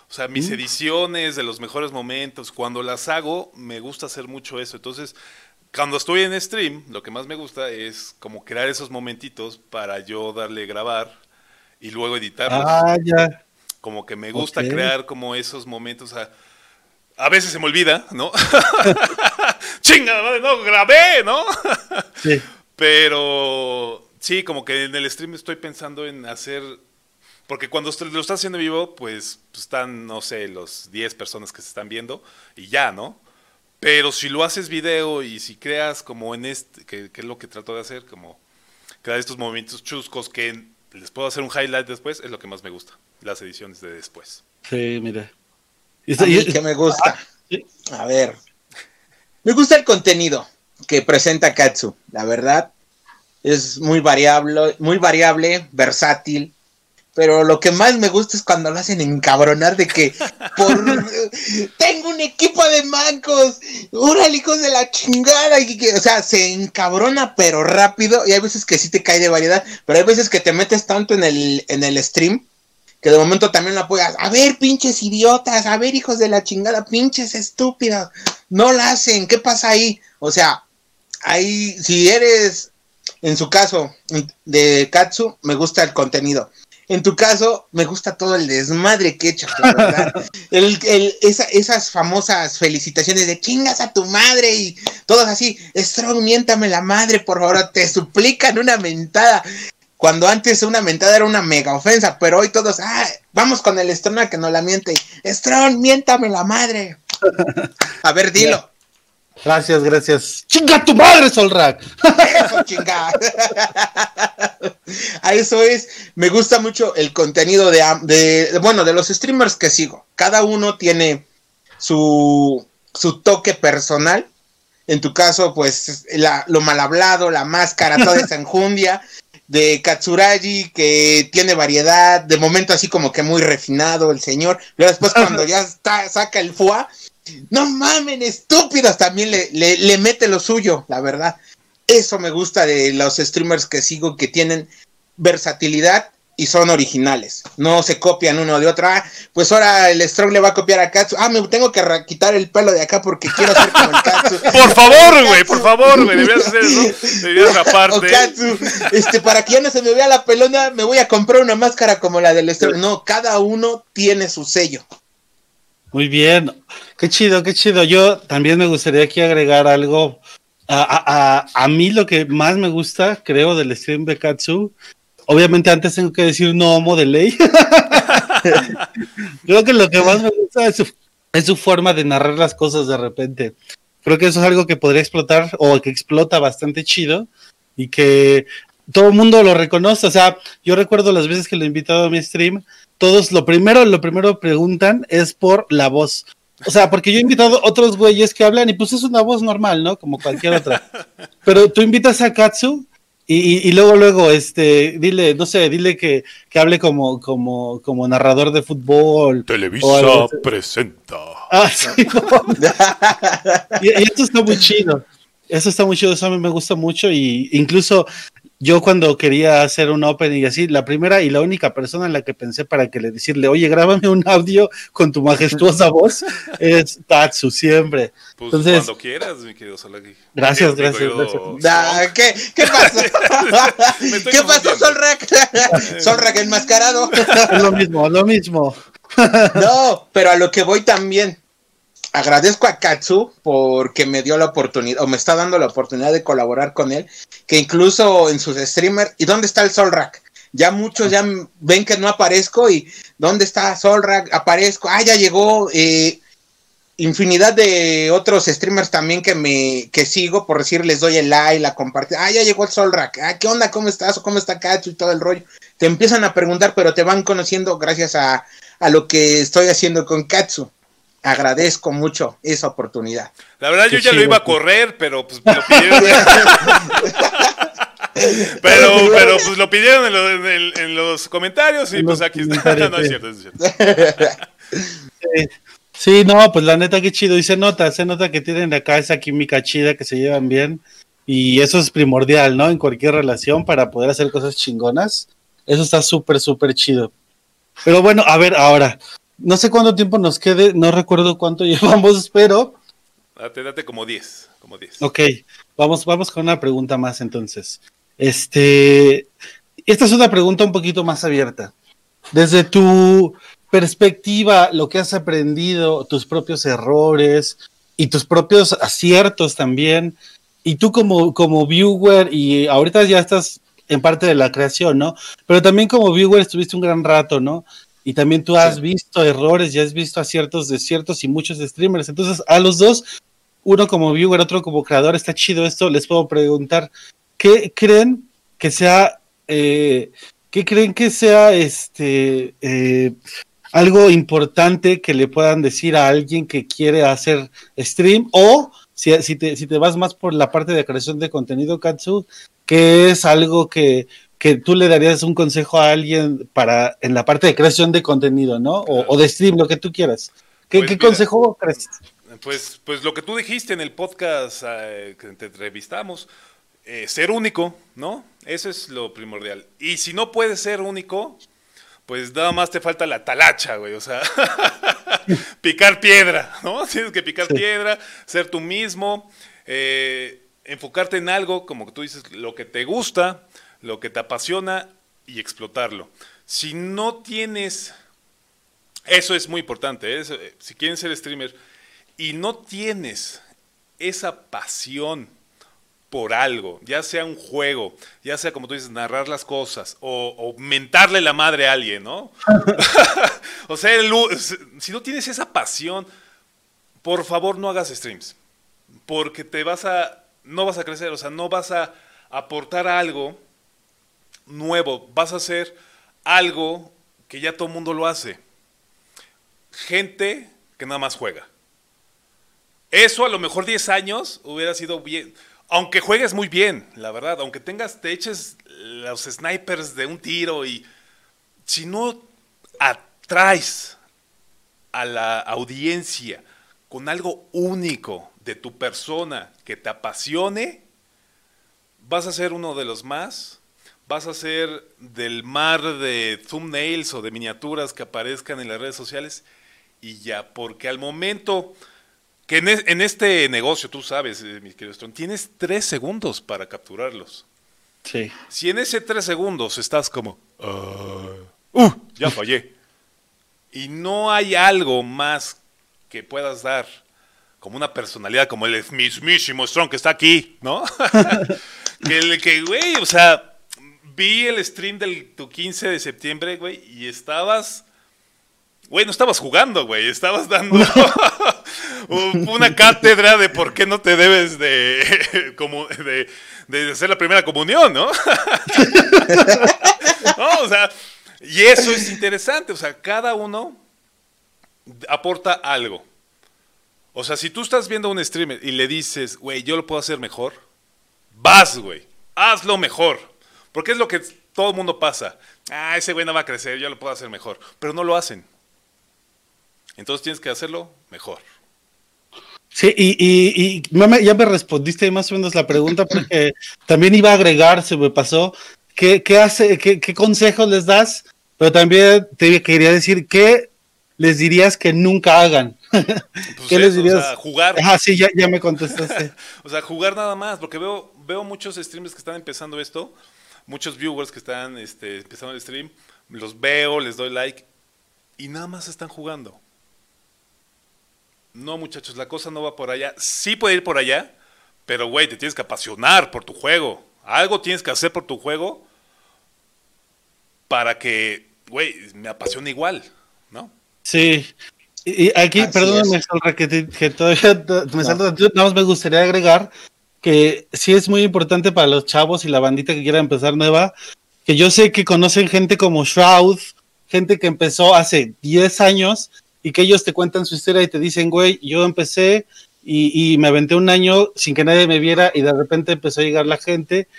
O sea, mis mm. ediciones de los mejores momentos, cuando las hago, me gusta hacer mucho eso. Entonces, cuando estoy en stream, lo que más me gusta es como crear esos momentitos para yo darle grabar y luego editarlos. Ah, ya. Como que me gusta crear como esos momentos. A, veces se me olvida, ¿no? [laughs] Chinga, no, grabé, ¿no? sí. Pero sí, como que en el stream estoy pensando en hacer porque cuando lo estás haciendo vivo, pues, pues están, no sé, los 10 personas que se están viendo y ya, ¿no? Pero si lo haces video y si creas como en este, que, es lo que trato de hacer, como crear estos movimientos chuscos que les puedo hacer un highlight después, es lo que más me gusta, las ediciones de después. Sí, mire. ¿Y que me gusta? A ver. Me gusta el contenido que presenta Katsu, la verdad. Es muy variable, muy variable, versátil pero lo que más me gusta es cuando lo hacen encabronar de que por [laughs] tengo un equipo de mancos, órale hijos de la chingada, y que, o sea, se encabrona pero rápido, y hay veces que sí te cae de variedad, pero hay veces que te metes tanto en el, en el stream que de momento también la apoyas, a ver pinches idiotas, a ver hijos de la chingada, pinches estúpidos, no la hacen, ¿qué pasa ahí? O sea, ahí, si eres, en su caso, de Katsu, me gusta el contenido en tu caso, me gusta todo el desmadre que echas, ¿verdad? [laughs] el, el, esas famosas felicitaciones de chingas a tu madre y todos así, Strong, miéntame la madre, por favor, te suplican una mentada. Cuando antes una mentada era una mega ofensa, pero hoy todos, ah, vamos con el Strong a que no la miente. Strong, miéntame la madre. [laughs] A ver, dilo. Gracias, gracias. ¡Chinga tu madre, Solrak! Eso, chinga. A eso es. Me gusta mucho el contenido de, de, bueno, de los streamers que sigo. Cada uno tiene su, su toque personal En tu caso, pues la, lo mal hablado, la máscara, toda esa [laughs] enjundia de Katsuragi que tiene variedad, de momento así como que muy refinado el señor, pero después cuando ya está, saca el fuá, no mamen, estúpidos, también le, le, le mete lo suyo, la verdad. Eso me gusta de los streamers que sigo que tienen versatilidad y son originales. No se copian uno de otro. Ah, pues ahora el Strong le va a copiar a Katsu. Ah, me tengo que quitar el pelo de acá porque quiero ser como el Katsu. [laughs] por favor, güey, por favor, güey. Deberías hacer eso. Deberías [laughs] raparte. O Katsu, este, para que ya no se me vea la pelona, me voy a comprar una máscara como la del Strong. No, cada uno tiene su sello. Muy bien. Qué chido, qué chido. Yo también me gustaría aquí agregar algo. A, a, a, mí lo que más me gusta, creo, del stream de Katsu Obviamente antes tengo que decir no homo de ley. [laughs] Creo que lo que más me gusta es su, forma de narrar las cosas de repente. Creo que eso es algo que podría explotar o que explota bastante chido y que todo el mundo lo reconoce. O sea, yo recuerdo las veces que lo he invitado a mi stream, todos lo primero, lo primero preguntan es por la voz. O sea, porque yo he invitado otros güeyes que hablan y pues es una voz normal, ¿no? Como cualquier otra. Pero tú invitas a Katsu y, y, luego, luego, este, dile, no sé, dile que, que hable como, como, como narrador de fútbol. Televisa presenta. Ah, sí. [laughs] y, y, esto está muy chido. Eso está muy chido, eso a mí me gusta mucho. Y incluso yo cuando quería hacer un opening así, la primera y la única persona en la que pensé para que le decirle, oye, grábame un audio con tu majestuosa [laughs] voz, es Tatsu, siempre. Pues Entonces, cuando quieras, mi querido Solaki. Gracias, gracias, gracias. ¿qué, ¿Qué [laughs] pasó? ¿Qué pasó, Solrak? Solrak [laughs] enmascarado. es lo mismo, lo mismo. no, pero a lo que voy también agradezco a Katsu porque me dio la oportunidad, o me está dando la oportunidad de colaborar con él, que incluso en sus streamers, ¿y dónde está el Solrak? Ya muchos ya ven que no aparezco y ¿dónde está Solrak? Aparezco, ah, ya llegó, eh, infinidad de otros streamers también que me que sigo, por decir, les doy el like, la compartir, ah, ya llegó el Solrak, ah, ¿qué onda? ¿Cómo estás? ¿Cómo está Katsu y todo el rollo? Te empiezan a preguntar, pero te van conociendo gracias a, a lo que estoy haciendo con Katsu agradezco mucho esa oportunidad. La verdad, yo ya lo iba a correr, pero pues me lo pidieron. [laughs] pero, [laughs] pero pues lo pidieron en, lo, en, el, en los comentarios y pues aquí está. no, es cierto, es cierto. sí. sí, no, pues la neta, qué chido. Y se nota, se nota que tienen acá esa química chida, que se llevan bien. Y eso es primordial, ¿no? En cualquier relación para poder hacer cosas chingonas. Eso está súper, súper chido. Pero bueno, a ver, ahora, no sé cuánto tiempo nos quede, no recuerdo cuánto [laughs] llevamos, pero. Date, date como 10, como 10. Ok, vamos, vamos con una pregunta más entonces. Este, esta es una pregunta un poquito más abierta. Desde tu perspectiva, lo que has aprendido, tus propios errores y tus propios aciertos también, y tú como, como viewer, y ahorita ya estás en parte de la creación, ¿no? Pero también como viewer estuviste un gran rato, ¿no? Y también tú has sí. visto errores y has visto aciertos de ciertos y muchos streamers. Entonces, a los dos, uno como viewer, otro como creador, está chido esto. Les puedo preguntar, ¿qué creen que sea, eh, qué creen que sea este eh, algo importante que le puedan decir a alguien que quiere hacer stream o si, si, te, si te vas más por la parte de creación de contenido, Katsu, que es algo que que tú le darías un consejo a alguien para en la parte de creación de contenido, ¿no? O, o de stream, lo que tú quieras. ¿Qué, pues ¿qué mira, consejo crees? Pues, pues lo que tú dijiste en el podcast eh, que te entrevistamos, eh, ser único, ¿no? Eso es lo primordial. Y si no puedes ser único, pues nada más te falta la talacha, güey. O sea, [laughs] picar piedra, ¿no? [laughs] Tienes que picar sí. piedra, ser tú mismo, eh, enfocarte en algo, como tú dices, lo que te gusta lo que te apasiona y explotarlo. Si no tienes, eso es muy importante, ¿eh? si quieren ser streamer y no tienes esa pasión por algo, ya sea un juego, ya sea como tú dices, narrar las cosas o, o mentarle la madre a alguien, ¿no? [laughs] [laughs] o sea, el, si no tienes esa pasión, por favor no hagas streams, porque te vas a, no vas a crecer, o sea, no vas a aportar algo nuevo, vas a hacer algo que ya todo el mundo lo hace. Gente que nada más juega. Eso a lo mejor 10 años hubiera sido bien. Aunque juegues muy bien, la verdad, aunque tengas, te eches los snipers de un tiro y si no atraes a la audiencia con algo único de tu persona que te apasione, vas a ser uno de los más, vas a ser del mar de thumbnails o de miniaturas que aparezcan en las redes sociales y ya, porque al momento que en, este negocio, tú sabes, eh, mi querido Stone, tienes tres segundos para capturarlos. Sí. Si en ese tres segundos estás como, ah, uh, ya fallé, y no hay algo más que puedas dar como una personalidad como el mismísimo Strong que está aquí, ¿no? [laughs] que el que, güey, o sea, vi el stream del tu 15 de septiembre, güey, y estabas Güey, no estabas jugando, güey, estabas dando [laughs] una cátedra de por qué no te debes de, [laughs] como, de, de hacer la primera comunión, ¿no? [laughs] no, o sea, y eso es interesante, o sea, cada uno aporta algo. O sea, si tú estás viendo a un streamer y le dices, güey, yo lo puedo hacer mejor, vas, güey, hazlo mejor. Porque es lo que todo el mundo pasa. Ah, ese güey no va a crecer, yo lo puedo hacer mejor. Pero no lo hacen. Entonces tienes que hacerlo mejor. Sí, y, y, ya me respondiste más o menos la pregunta porque también iba a agregar, se me pasó, ¿qué, hace, qué, consejos les das? Pero también te quería decir, ¿qué les dirías que nunca hagan? [laughs] Pues ¿Qué les dirías? O sea, jugar. Ah, sí, ya, ya me [laughs] contestaste. o sea, jugar nada más, porque veo, veo muchos streamers que están empezando esto, muchos viewers que están este, empezando el stream, los veo, les doy like, y nada más están jugando. No, muchachos, la cosa no va por allá. Sí puede ir por allá, pero güey, te tienes que apasionar por tu juego. Algo tienes que hacer por tu juego para que, güey, me apasione igual, ¿no? Sí. Y aquí, perdóname, que, que, todavía me salta, nada más me gustaría agregar que sí es muy importante para los chavos y la bandita que quiera empezar nueva, que yo sé que conocen gente como Shroud, gente que empezó hace 10 años y que ellos te cuentan su historia y te dicen, güey, yo empecé y, me aventé un año sin que nadie me viera y de repente empezó a llegar la gente.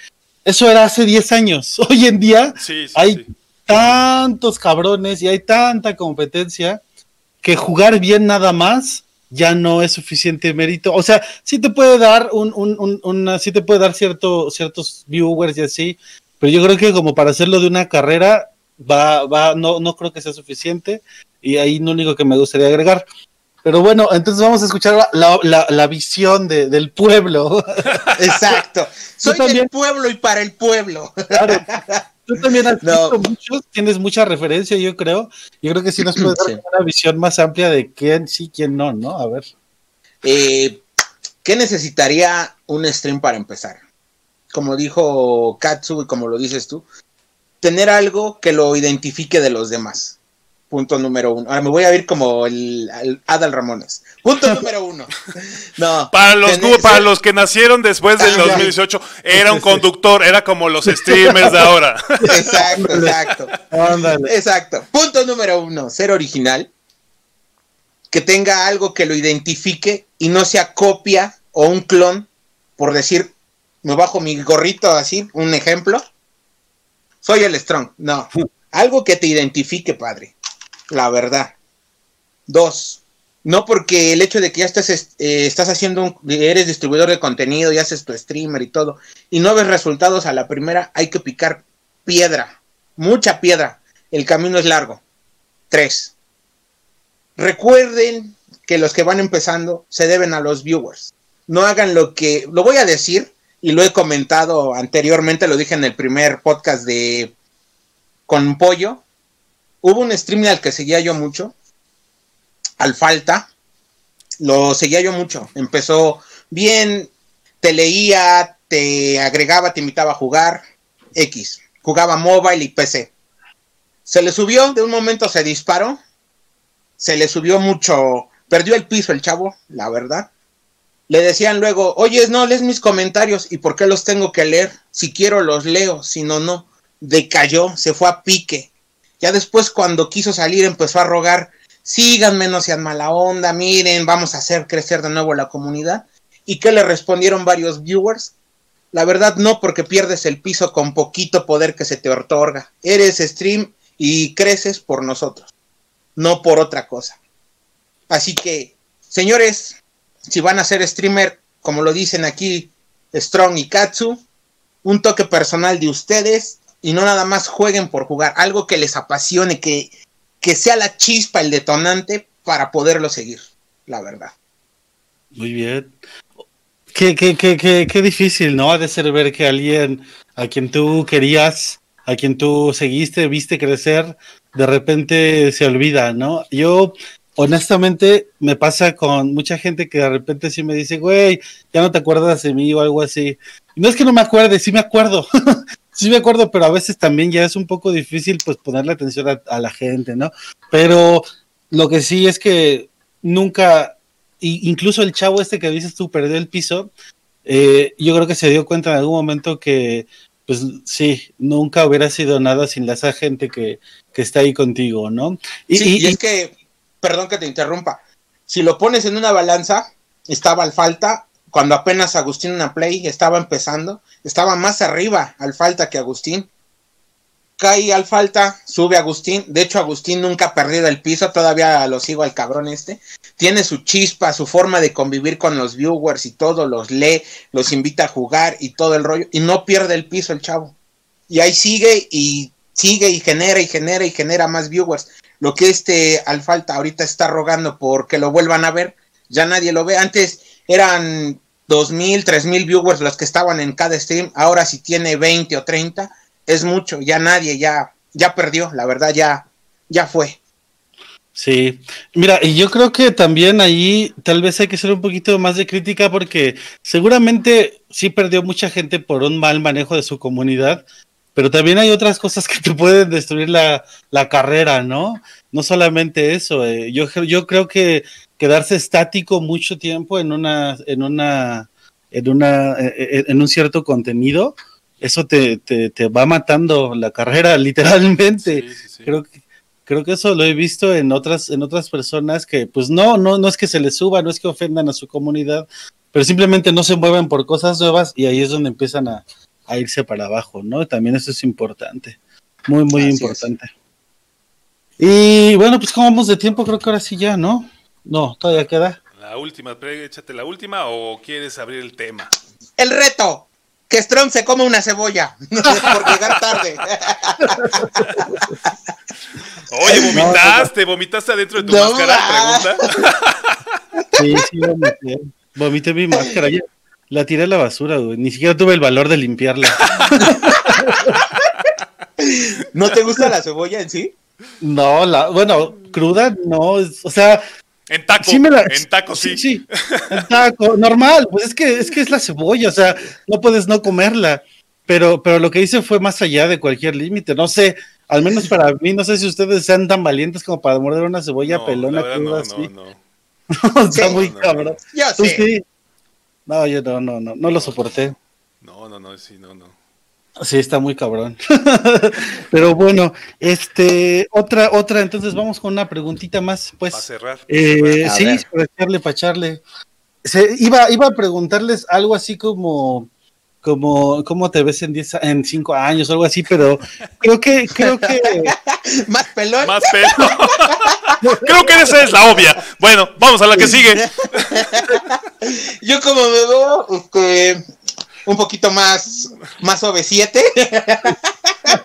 Eso era hace 10 años. [laughs] Hoy en día hay tantos cabrones y hay tanta competencia que jugar bien nada más ya no es suficiente mérito. O sea, sí te puede dar un, un, una, sí te puede dar cierto, ciertos viewers y así, pero yo creo que como para hacerlo de una carrera, va, va, no, no creo que sea suficiente. Y ahí lo único que me gustaría agregar. Pero bueno, entonces vamos a escuchar la, visión del pueblo. [laughs] Exacto. [laughs] Soy del pueblo y para el pueblo. Claro. [laughs] Tú también has visto muchos, tienes mucha referencia, yo creo. Yo creo que sí nos puedes dar una visión más amplia de quién sí, quién no, ¿no? A ver. Eh, ¿Qué necesitaría un stream para empezar? Como dijo Katsu y como lo dices tú, tener algo que lo identifique de los demás. Punto número uno. Ahora me voy a ver como el, Adal Ramones. Punto [laughs] número uno. No. Para los, para los que nacieron después del 2018, era un conductor, era como los [laughs] streamers de ahora. Exacto, exacto. Exacto. Punto número uno, ser original. Que tenga algo que lo identifique y no sea copia o un clon. Por decir, me bajo mi gorrito así, un ejemplo. Soy el Strong. No. [laughs] Algo que te identifique, padre la verdad. Dos, no porque el hecho de que ya estás, eh, estás haciendo, eres distribuidor de contenido y haces tu streamer y todo, y no ves resultados a la primera, hay que picar piedra, mucha piedra. El camino es largo. Tres, recuerden que los que van empezando se deben a los viewers. No hagan lo que, lo voy a decir y lo he comentado anteriormente, lo dije en el primer podcast de con Pollo, hubo un streamer al que seguía yo mucho, al falta, lo seguía yo mucho. Empezó bien, te leía, te agregaba, te invitaba a jugar, X. Jugaba mobile y PC. Se le subió, de un momento se disparó, se le subió mucho, perdió el piso el chavo, la verdad. Le decían luego, oye, no, lees mis comentarios, ¿y por qué los tengo que leer? Si quiero los leo, si no, no. Decayó, se fue a pique, ya después cuando quiso salir empezó a rogar, síganme, no sean mala onda, miren, vamos a hacer crecer de nuevo la comunidad. ¿Y qué le respondieron varios viewers? La verdad no, porque pierdes el piso con poquito poder que se te otorga. Eres stream y creces por nosotros, no por otra cosa. Así que, señores, si van a ser streamer, como lo dicen aquí Strong y Katsu, un toque personal de ustedes y no nada más jueguen por jugar, algo que les apasione, que, que sea la chispa, el detonante para poderlo seguir, la verdad. Muy bien. Qué, qué, qué, qué, difícil, ¿no? Ha de ser ver que alguien a quien tú querías, a quien tú seguiste, viste crecer, de repente se olvida, ¿no? Yo, honestamente, me pasa con mucha gente que de repente sí me dice, güey, ya no te acuerdas de mí o algo así. no es que no me acuerde, sí me acuerdo. [laughs] sí me acuerdo, pero a veces también ya es un poco difícil pues ponerle atención a, a la gente, ¿no? Pero lo que sí es que nunca incluso el chavo este que dices tú perdió el piso, eh, yo creo que se dio cuenta en algún momento que, pues sí, nunca hubiera sido nada sin esa gente que, que está ahí contigo, ¿no? Y, sí, y, es que, perdón que te interrumpa, si lo pones en una balanza, estaba al falta, cuando apenas Agustín en la play estaba empezando, estaba más arriba al falta que Agustín cae al falta, sube Agustín. De hecho, Agustín nunca ha perdido el piso, todavía lo sigo al cabrón este. Tiene su chispa, su forma de convivir con los viewers y todo, los lee, los invita a jugar y todo el rollo. Y no pierde el piso el chavo. Y ahí sigue y sigue y genera y genera y genera más viewers. Lo que este al falta ahorita está rogando porque lo vuelvan a ver, ya nadie lo ve. Antes eran dos mil, tres mil viewers los que estaban en cada stream, ahora si tiene 20 o 30 es mucho, ya nadie, ya, ya perdió, la verdad, ya, ya fue. Sí, mira, y yo creo que también ahí tal vez hay que ser un poquito más de crítica porque seguramente sí perdió mucha gente por un mal manejo de su comunidad, pero también hay otras cosas que te pueden destruir la, la carrera, ¿no? No solamente eso, eh, yo, yo creo que quedarse estático mucho tiempo en una, en una, en una, eh, en un cierto contenido, eso te, te, te, va matando la carrera, [laughs] literalmente. Creo que creo que eso lo he visto en otras, en otras personas que, pues no, no, no es que se les suba, no es que ofendan a su comunidad, pero simplemente no se mueven por cosas nuevas y ahí es donde empiezan a, a irse para abajo, ¿no? También eso es importante, muy, muy importante. Y bueno, pues como vamos de tiempo, creo que ahora sí ya, ¿no? No, todavía queda. La última, échate la última o quieres abrir el tema. El reto que Strong se come una cebolla [laughs] por llegar tarde. [laughs] Oye, vomitaste, vomitaste adentro de tu máscara, pregunta. [laughs] Sí, sí, vomité. Vomité mi máscara. La tiré a la basura, güey. Ni siquiera tuve el valor de limpiarla. ¿No te gusta la cebolla en sí? No, la, bueno, cruda no, o sea, en taco, sí en taco sí. sí. en taco, normal, pues es que, es que es la cebolla, o sea, no puedes no comerla. Pero, pero lo que hice fue más allá de cualquier límite. No sé, al menos para mí, no sé si ustedes sean tan valientes como para morder una cebolla pelona cruda así. No, no. [laughs] Está muy cabrón. Ya sí. No, yo no, no, no, no lo soporté. No, no, no, sí, no, no. Sí, está muy cabrón. [laughs] Pero bueno, este, otra, otra, entonces vamos con una preguntita más, pues. Para cerrar. Eh, sí, para echarle, para echarle. Se, iba, iba a preguntarles algo así como, como, ¿cómo te ves en diez, en cinco años o algo así? Pero creo que, creo que. [laughs] Más pelón. Más pelón. [laughs] creo que esa es la obvia. Bueno, vamos a la que sigue. Yo como me veo, este un poquito más, más OV7. [laughs]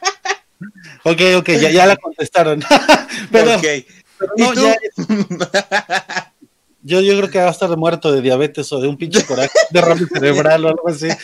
ok, ok, ya, ya la contestaron. [laughs] pero, okay. no, ya, [laughs] yo, yo creo que va a estar muerto de diabetes o de un pinche coraje, de derrame cerebral o algo así. de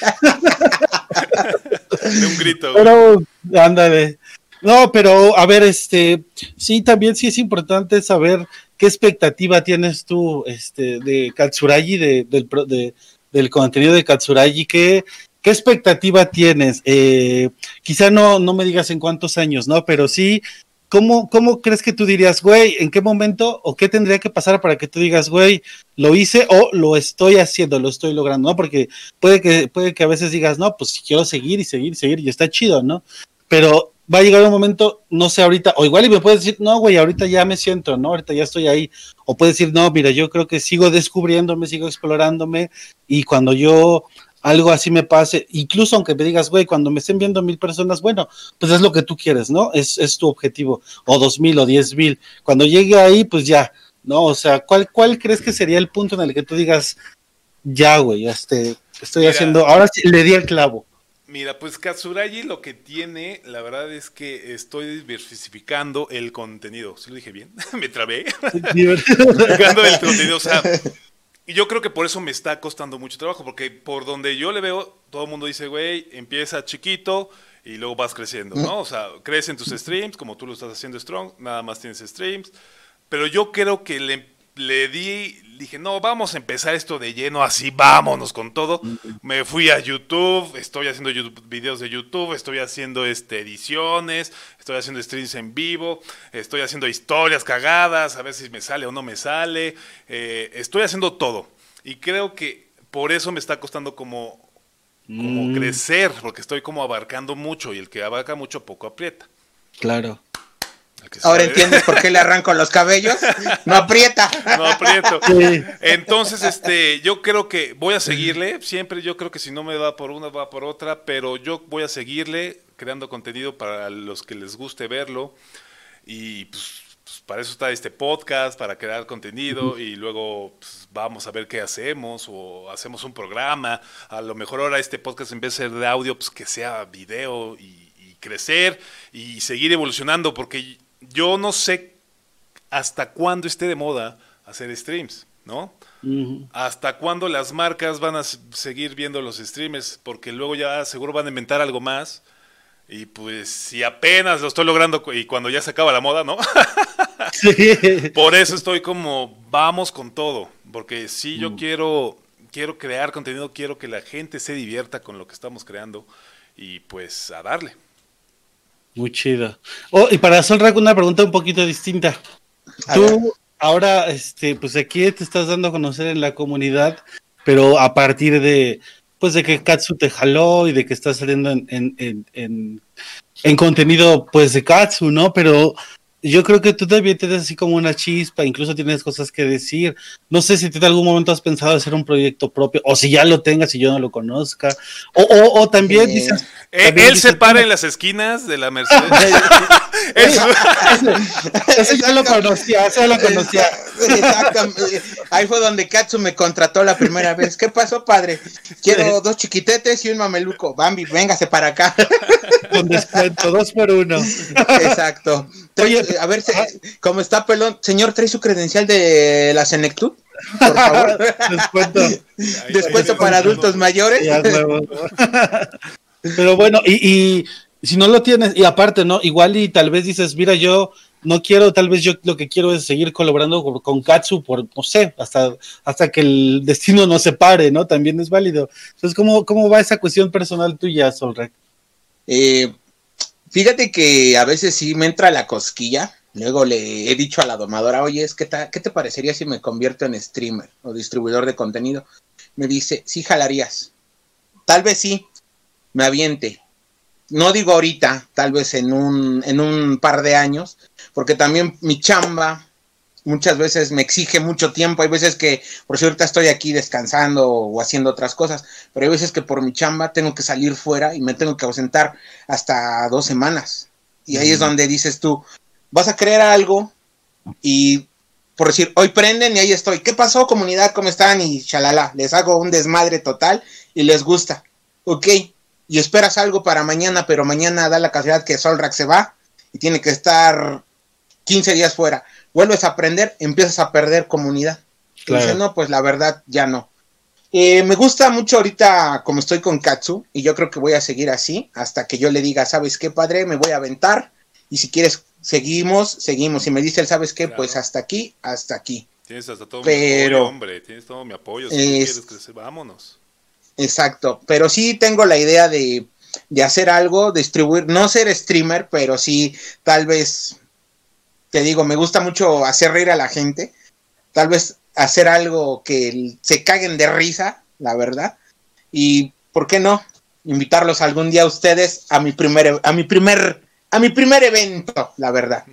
un grito. Pero, ándale. No, pero a ver, este, sí, también sí es importante saber qué expectativa tienes tú, este, de Katsuragi, de, del contenido de Katsuragi, ¿qué, qué expectativa tienes? Eh, quizá no, no me digas en cuántos años, ¿no? Pero sí, ¿cómo, ¿cómo crees que tú dirías, güey, en qué momento o qué tendría que pasar para que tú digas, güey, lo hice o lo estoy haciendo, lo estoy logrando, ¿no? Porque puede que, puede que a veces digas, no, pues quiero seguir y seguir y seguir y está chido, ¿no? Pero va a llegar un momento, no sé ahorita, o igual y me puedes decir, no, güey, ahorita ya me siento, ¿no? Ahorita ya estoy ahí. O puedes decir, no, mira, yo creo que sigo descubriéndome, sigo explorándome, y cuando yo algo así me pase, incluso aunque me digas, güey, cuando me estén viendo mil personas, bueno, pues es lo que tú quieres, ¿no? Es, es tu objetivo, o dos mil o diez mil. Cuando llegue ahí, pues ya, ¿no? O sea, ¿cuál, ¿cuál crees que sería el punto en el que tú digas, ya, güey, este, estoy haciendo, ahora sí le di el clavo? Mira, pues Katsuragi lo que tiene, la verdad es que estoy diversificando el contenido. ¿Sí lo dije bien? [laughs] me trabé. diversificando el contenido, o sea, y yo creo que por eso me está costando mucho trabajo, porque por donde yo le veo, todo el mundo dice, güey, empieza chiquito y luego vas creciendo, ¿no? O sea, crece en tus streams, como tú lo estás haciendo Strong, nada más tienes streams. Pero yo creo que le, le di, dije, no, vamos a empezar esto de lleno, así vámonos con todo. Me fui a YouTube, estoy haciendo videos de YouTube, estoy haciendo este, ediciones, estoy haciendo streams en vivo, estoy haciendo historias cagadas, a ver si me sale o no me sale. Eh, estoy haciendo todo. Y creo que por eso me está costando como, como mm. crecer, porque estoy como abarcando mucho y el que abarca mucho poco aprieta. Claro. Ahora entiendes por qué le arranco los cabellos. No aprieta. No aprieto. Entonces, este, yo creo que voy a seguirle. Siempre yo creo que si no me va por una, va por otra. Pero yo voy a seguirle creando contenido para los que les guste verlo. Y pues, pues para eso está este podcast, para crear contenido. Y luego pues, vamos a ver qué hacemos. O hacemos un programa. A lo mejor ahora este podcast en vez de ser de audio, pues que sea video y, y crecer y seguir evolucionando. Porque yo no sé hasta cuándo esté de moda hacer streams, ¿no? Hasta cuándo las marcas van a seguir viendo los streamers, porque luego ya seguro van a inventar algo más. Y pues si apenas lo estoy logrando y cuando ya se acaba la moda, ¿no? sí. [laughs] [laughs] Por eso estoy como, vamos con todo, porque si yo mm. quiero, quiero crear contenido, quiero que la gente se divierta con lo que estamos creando y pues a darle. Muy chido. Oh, y para Solrak una pregunta un poquito distinta. Tú ahora, este, pues aquí te estás dando a conocer en la comunidad, pero a partir de, pues de que Katsu te jaló y de que estás saliendo en, en, en, en contenido, pues de Katsu, ¿no? Pero yo creo que tú también tienes así como una chispa, incluso tienes cosas que decir. No sé si tú en algún momento has pensado hacer un proyecto propio, o si ya lo tengas y yo no lo conozca. O, o, también dices. Eh, él se para en las esquinas de la Mercedes. [laughs] eso. [laughs] eso ya lo conocía, eso lo conocía. Exactamente. Ahí fue donde Katsu me contrató la primera vez. ¿Qué pasó, padre? Quiero dos chiquitetes y un mameluco. Bambi, véngase para acá. [laughs] Con descuento, dos por uno. Exacto. Oye, a ver, ah. ¿cómo está pelón? Señor, ¿trae su credencial de la Senectud? Por favor. Descuento. Descuento para adultos mayores. Pero bueno, y, y, si no lo tienes, y aparte, ¿no? Igual y tal vez dices, mira, yo no quiero, tal vez yo lo que quiero es seguir colaborando con, Katsu por, no sé, hasta, hasta que el destino nos separe, ¿no? También es válido. Entonces, ¿cómo, cómo va esa cuestión personal tuya, Solrek? Eh, Fíjate que a veces sí me entra la cosquilla. Luego le he dicho a la domadora, oye, es que ¿qué te parecería si me convierto en streamer o distribuidor de contenido? Me dice, sí jalarías. Tal vez sí, me aviente. No digo ahorita, tal vez en un, en un par de años, porque también mi chamba muchas veces me exige mucho tiempo. Hay veces que, por cierto, estoy aquí descansando o haciendo otras cosas, pero hay veces que por mi chamba tengo que salir fuera y me tengo que ausentar hasta dos semanas. Y ahí es donde dices tú, vas a creer algo y por decir, hoy prenden y ahí estoy. ¿Qué pasó, comunidad? ¿Cómo están? Y chalala, les hago un desmadre total y les gusta. Ok, y esperas algo para mañana, pero mañana da la casualidad que Solrak se va y tiene que estar 15 días fuera vuelves a aprender, empiezas a perder comunidad. Claro. no, pues la verdad ya no. Eh, me gusta mucho ahorita como estoy con Katsu y yo creo que voy a seguir así hasta que yo le diga, ¿sabes qué, padre? Me voy a aventar y si quieres seguimos, seguimos. Si me dice él, ¿sabes qué? Pues hasta aquí, hasta aquí. Tienes hasta todo mi apoyo, hombre, tienes todo mi apoyo. Si quieres crecer, vámonos. Exacto, pero sí tengo la idea de, de hacer algo, distribuir, no ser streamer, pero sí tal vez te digo, me gusta mucho hacer reír a la gente, tal vez hacer algo que se caguen de risa, la verdad, y ¿por qué no? Invitarlos algún día a ustedes a mi primer, a mi primer a mi primer evento, la verdad.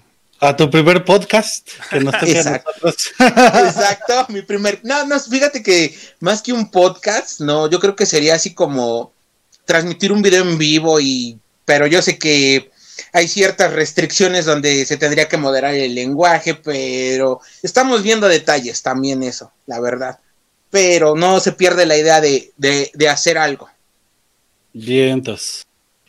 A tu primer podcast, que nos [laughs] toque Exacto. a nosotros. [laughs] Exacto, mi primer. No, no, fíjate que más que un podcast, no, yo creo que sería así como transmitir un video en vivo y. Pero yo sé que hay ciertas restricciones donde se tendría que moderar el lenguaje, pero estamos viendo detalles también eso, la verdad. Pero no se pierde la idea de, de, de hacer algo. Vientos.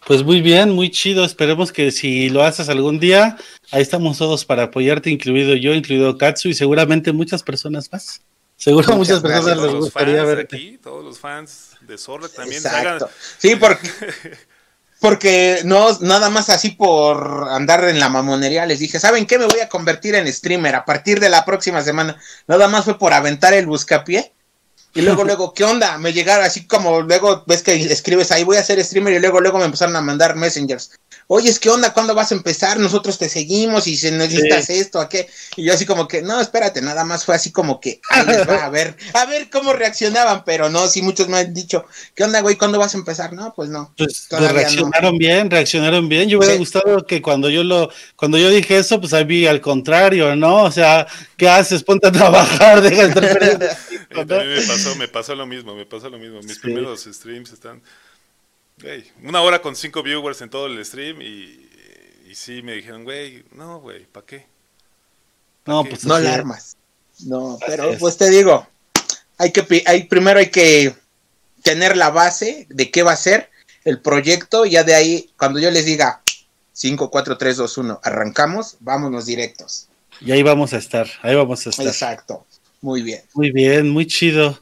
Pues muy bien, muy chido. Esperemos que si lo haces algún día, ahí estamos todos para apoyarte, incluido yo, incluido Katsu y seguramente muchas personas más. Seguro Muchas muchas personas les gustaría verte. aquí, todos los fans de Zorro también. Exacto. hagan- Sí, porque, [laughs] porque no, nada más así por andar en la mamonería les dije, ¿saben qué? Me voy a convertir en streamer a partir de la próxima semana. Nada más fue por aventar el buscapié. Y luego, [laughs] luego, ¿qué onda? Me llegaron así como luego ves que escribes ahí, voy a ser streamer y luego, luego me empezaron a mandar messengers. Oye, ¿qué onda? ¿Cuándo vas a empezar? Nosotros te seguimos y si necesitas esto, ¿a qué? Y yo así como que, no, espérate, nada más fue así como que, ahí les va a ver, a ver cómo reaccionaban, pero no, sí, muchos me han dicho, ¿qué onda, güey? ¿Cuándo vas a empezar? No, pues no. Pues, pues reaccionaron bien, reaccionaron bien. Yo hubiera Sí. gustado que cuando yo lo, cuando yo dije eso, pues ahí al contrario, ¿no? O sea, ¿qué haces? Ponte a trabajar, deja de estar perdiendo [laughs] ¿no? me pasó, me pasó lo mismo, me pasó lo mismo. Mis Sí. primeros streams están. güey, una hora con cinco viewers en todo el stream y, y sí me dijeron, güey, no, güey, ¿para qué? No, ¿Qué? pues No así es. alarmas. No, Así pero es. pues te digo, hay que pi- hay, primero hay que tener la base de qué va a ser el proyecto, y ya de ahí, cuando yo les diga 5, 4, 3, 2, 1, arrancamos, vámonos directos. Y ahí vamos a estar, ahí vamos a estar. Exacto. Muy bien. Muy bien, muy chido.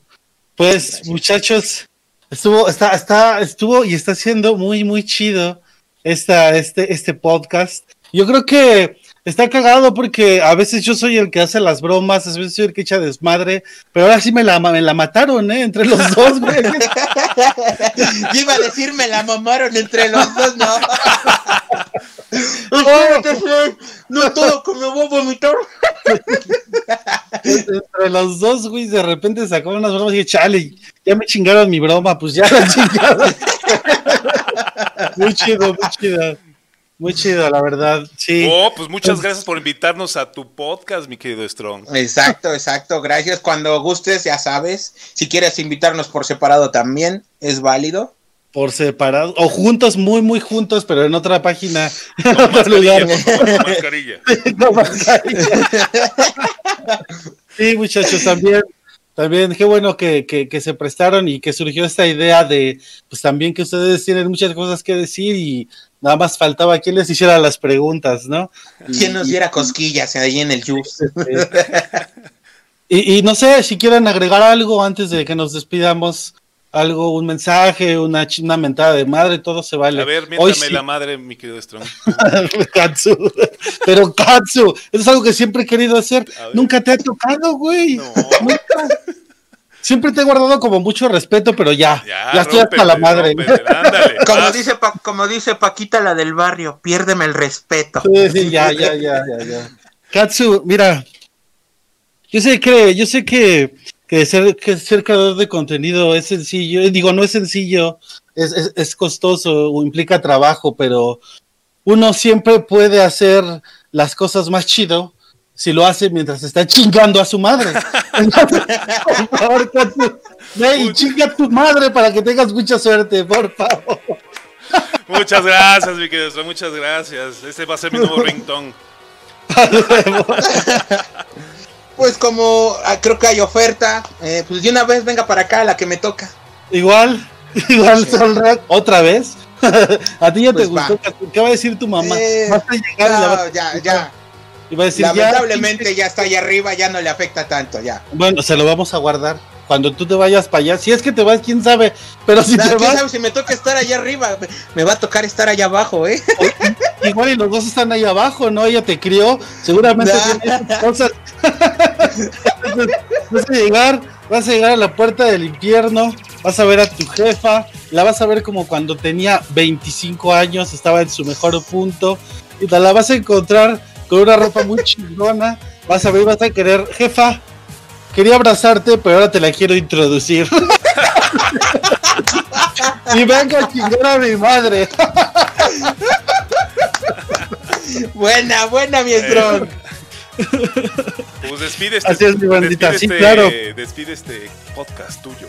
Pues, muchachos, estuvo, está, está, estuvo y está siendo muy, muy chido esta, este, este podcast. Yo creo que está cagado porque a veces yo soy el que hace las bromas, a veces soy el que echa desmadre, pero ahora sí me la, me la mataron, ¿eh? Entre los dos, güey. [laughs] Yo iba a decir, me la mamaron entre los dos, no. [laughs] Espérate, no todo que me voy a vomitar. Entre los dos, güey, de repente sacaron unas bromas y dije, chale, ya me chingaron mi broma, pues ya [laughs] la chingaron. muy chido, muy chido. Muy chido, la verdad. Sí. Oh, pues muchas gracias por invitarnos a tu podcast, mi querido Strong. Exacto, exacto. Gracias. Cuando gustes, ya sabes. Si quieres invitarnos por separado también, es válido. Por separado, o juntos, muy, muy juntos, pero en otra página, en [laughs] Con otro lugar. mascarilla, [laughs] con mascarilla. Sí, muchachos, también, también, qué bueno que, que, que se prestaron y que surgió esta idea de, pues también que ustedes tienen muchas cosas que decir y nada más faltaba quien les hiciera las preguntas, ¿no? [laughs] ¿Quién nos diera cosquillas ahí en el juice? Y, y no sé si quieren agregar algo antes de que nos despidamos, algo, un mensaje, una, una mentada de madre, todo se vale. A ver, Hoy miéntame sí. la madre, mi querido Strong. [laughs] Katsu. Pero Katsu, eso es algo que siempre he querido hacer. Nunca te ha tocado, güey. No. Nunca. Siempre te he guardado como mucho respeto, pero ya, ya, Ya, estoy hasta la madre. ándale. [laughs] Como dice, Pa- como dice Paquita, la del barrio, piérdeme el respeto. Sí, sí, ya, ya, ya, ya, ya. Katsu, mira, yo sé que, yo sé que, que ser, que ser creador de contenido es sencillo, eh, digo, no es sencillo, es, es, es costoso o implica trabajo, pero uno siempre puede hacer las cosas más chido si lo hace mientras está [laughs] chingando a su madre. Entonces, por favor, ve y chinga a tu madre para que tengas mucha suerte, por favor. Muchas gracias, mi querido muchas gracias. Este va a ser mi nuevo [laughs] ringtone. Pues como ah, creo que hay oferta, eh, pues de una vez venga para acá la que me toca. Igual, [laughs] igual, Sí. Solrak, otra vez. [laughs] a ti ya te Pues gustó. ¿Qué va a decir tu mamá? Eh, Vas a llegar y la vas No, a- ya, ya. y va a decir, ya, Lamentablemente ya está allá arriba, ya no le afecta tanto, ya. Bueno, se lo vamos a guardar. Cuando tú te vayas para allá, si es que te vas, quién sabe. Pero si Nah, te ¿Quién vas, sabe si me toca estar allá arriba? Me- va a tocar estar allá abajo, ¿eh? igual y los dos están ahí abajo, ¿no? Ella te crió, seguramente Nah. cosas. Entonces, [laughs] vas a llegar, vas a llegar a la puerta del infierno, vas a ver a tu jefa, la vas a ver como cuando tenía 25 años, estaba en su mejor punto, y te la vas a encontrar con una ropa muy chingona, vas a ver, vas a querer, jefa, quería abrazarte, pero ahora te la quiero introducir. y venga a chingar a mi madre. buena, buena, mi Strong. Pues despide este, Así es, mi bandita, despide sí, este- claro. Despide este podcast tuyo.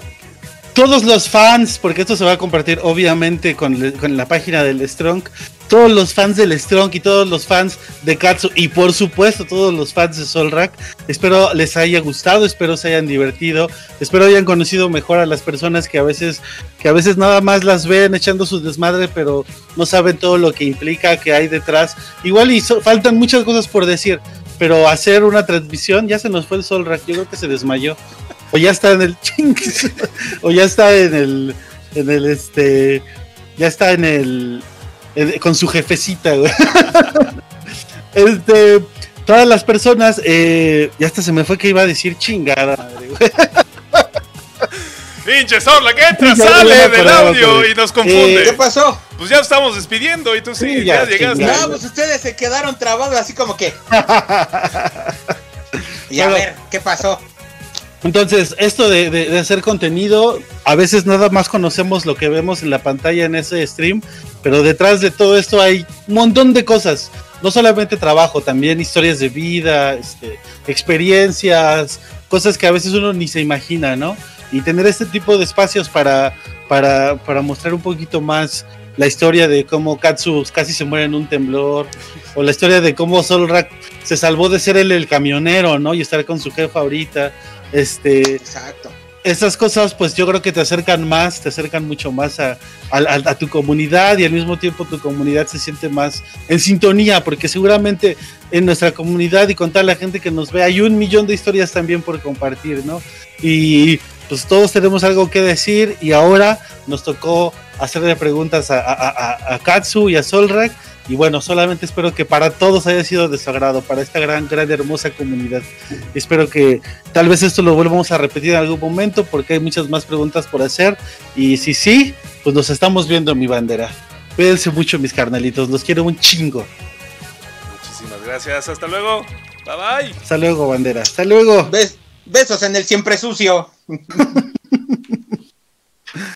todos los fans, porque esto se va a compartir obviamente con, le- con la página del Strong, todos los fans del Strong y todos los fans de Katsu y por supuesto todos los fans de Solrak, espero les haya gustado, espero se hayan divertido, espero hayan conocido mejor a las personas que a veces que a veces nada más las ven echando su desmadre, pero no saben todo lo que implica que hay detrás. Igual y faltan muchas cosas por decir, pero hacer una transmisión ya se nos fue el Solrak, yo creo que se desmayó. O ya está en el [laughs] o ya está en el. En el este. Ya está en el. En- con su jefecita, güey. [laughs] este. Todas las personas. Eh, ya hasta se me fue que iba a decir chingada, madre, güey. Pinche Sorla, que entra, sale del audio y nos Eh, confunde. ¿Qué pasó? Pues ya estamos despidiendo y tú sí, Sí, ya, ya, llegaste. No, pues ustedes se quedaron trabados así como que. [laughs] Y a Pero- ver, ¿qué pasó? Entonces, esto de, de- de hacer contenido, a veces nada más conocemos lo que vemos en la pantalla en ese stream, pero detrás de todo esto hay un montón de cosas. No solamente trabajo, también historias de vida, este, experiencias, cosas que a veces uno ni se imagina, ¿no? Y tener este tipo de espacios para, para, para mostrar un poquito más la historia de cómo Katsu casi se muere en un temblor, o la historia de cómo Solrak se salvó de ser el camionero, ¿no? Y estar con su jefa ahorita. Este, Exacto. Esas cosas, pues yo creo que te acercan más, te acercan mucho más a, a- tu comunidad y al mismo tiempo tu comunidad se siente más en sintonía, porque seguramente en nuestra comunidad y con toda la gente que nos ve hay un millón de historias también por compartir, ¿no? Y pues todos tenemos algo que decir y ahora nos tocó hacerle preguntas a Katsu y a Solrak. Y bueno, solamente espero que para todos haya sido de su agrado, para esta gran, gran, hermosa comunidad. Espero que Tal vez esto lo volvamos a repetir en algún momento porque hay muchas más preguntas por hacer. Y si sí, pues nos estamos viendo mi bandera. Cuídense mucho mis carnalitos, los quiero un chingo. Muchísimas gracias. Hasta luego. Bye bye. Hasta luego bandera, hasta luego. Bes- besos en el siempre sucio. [laughs]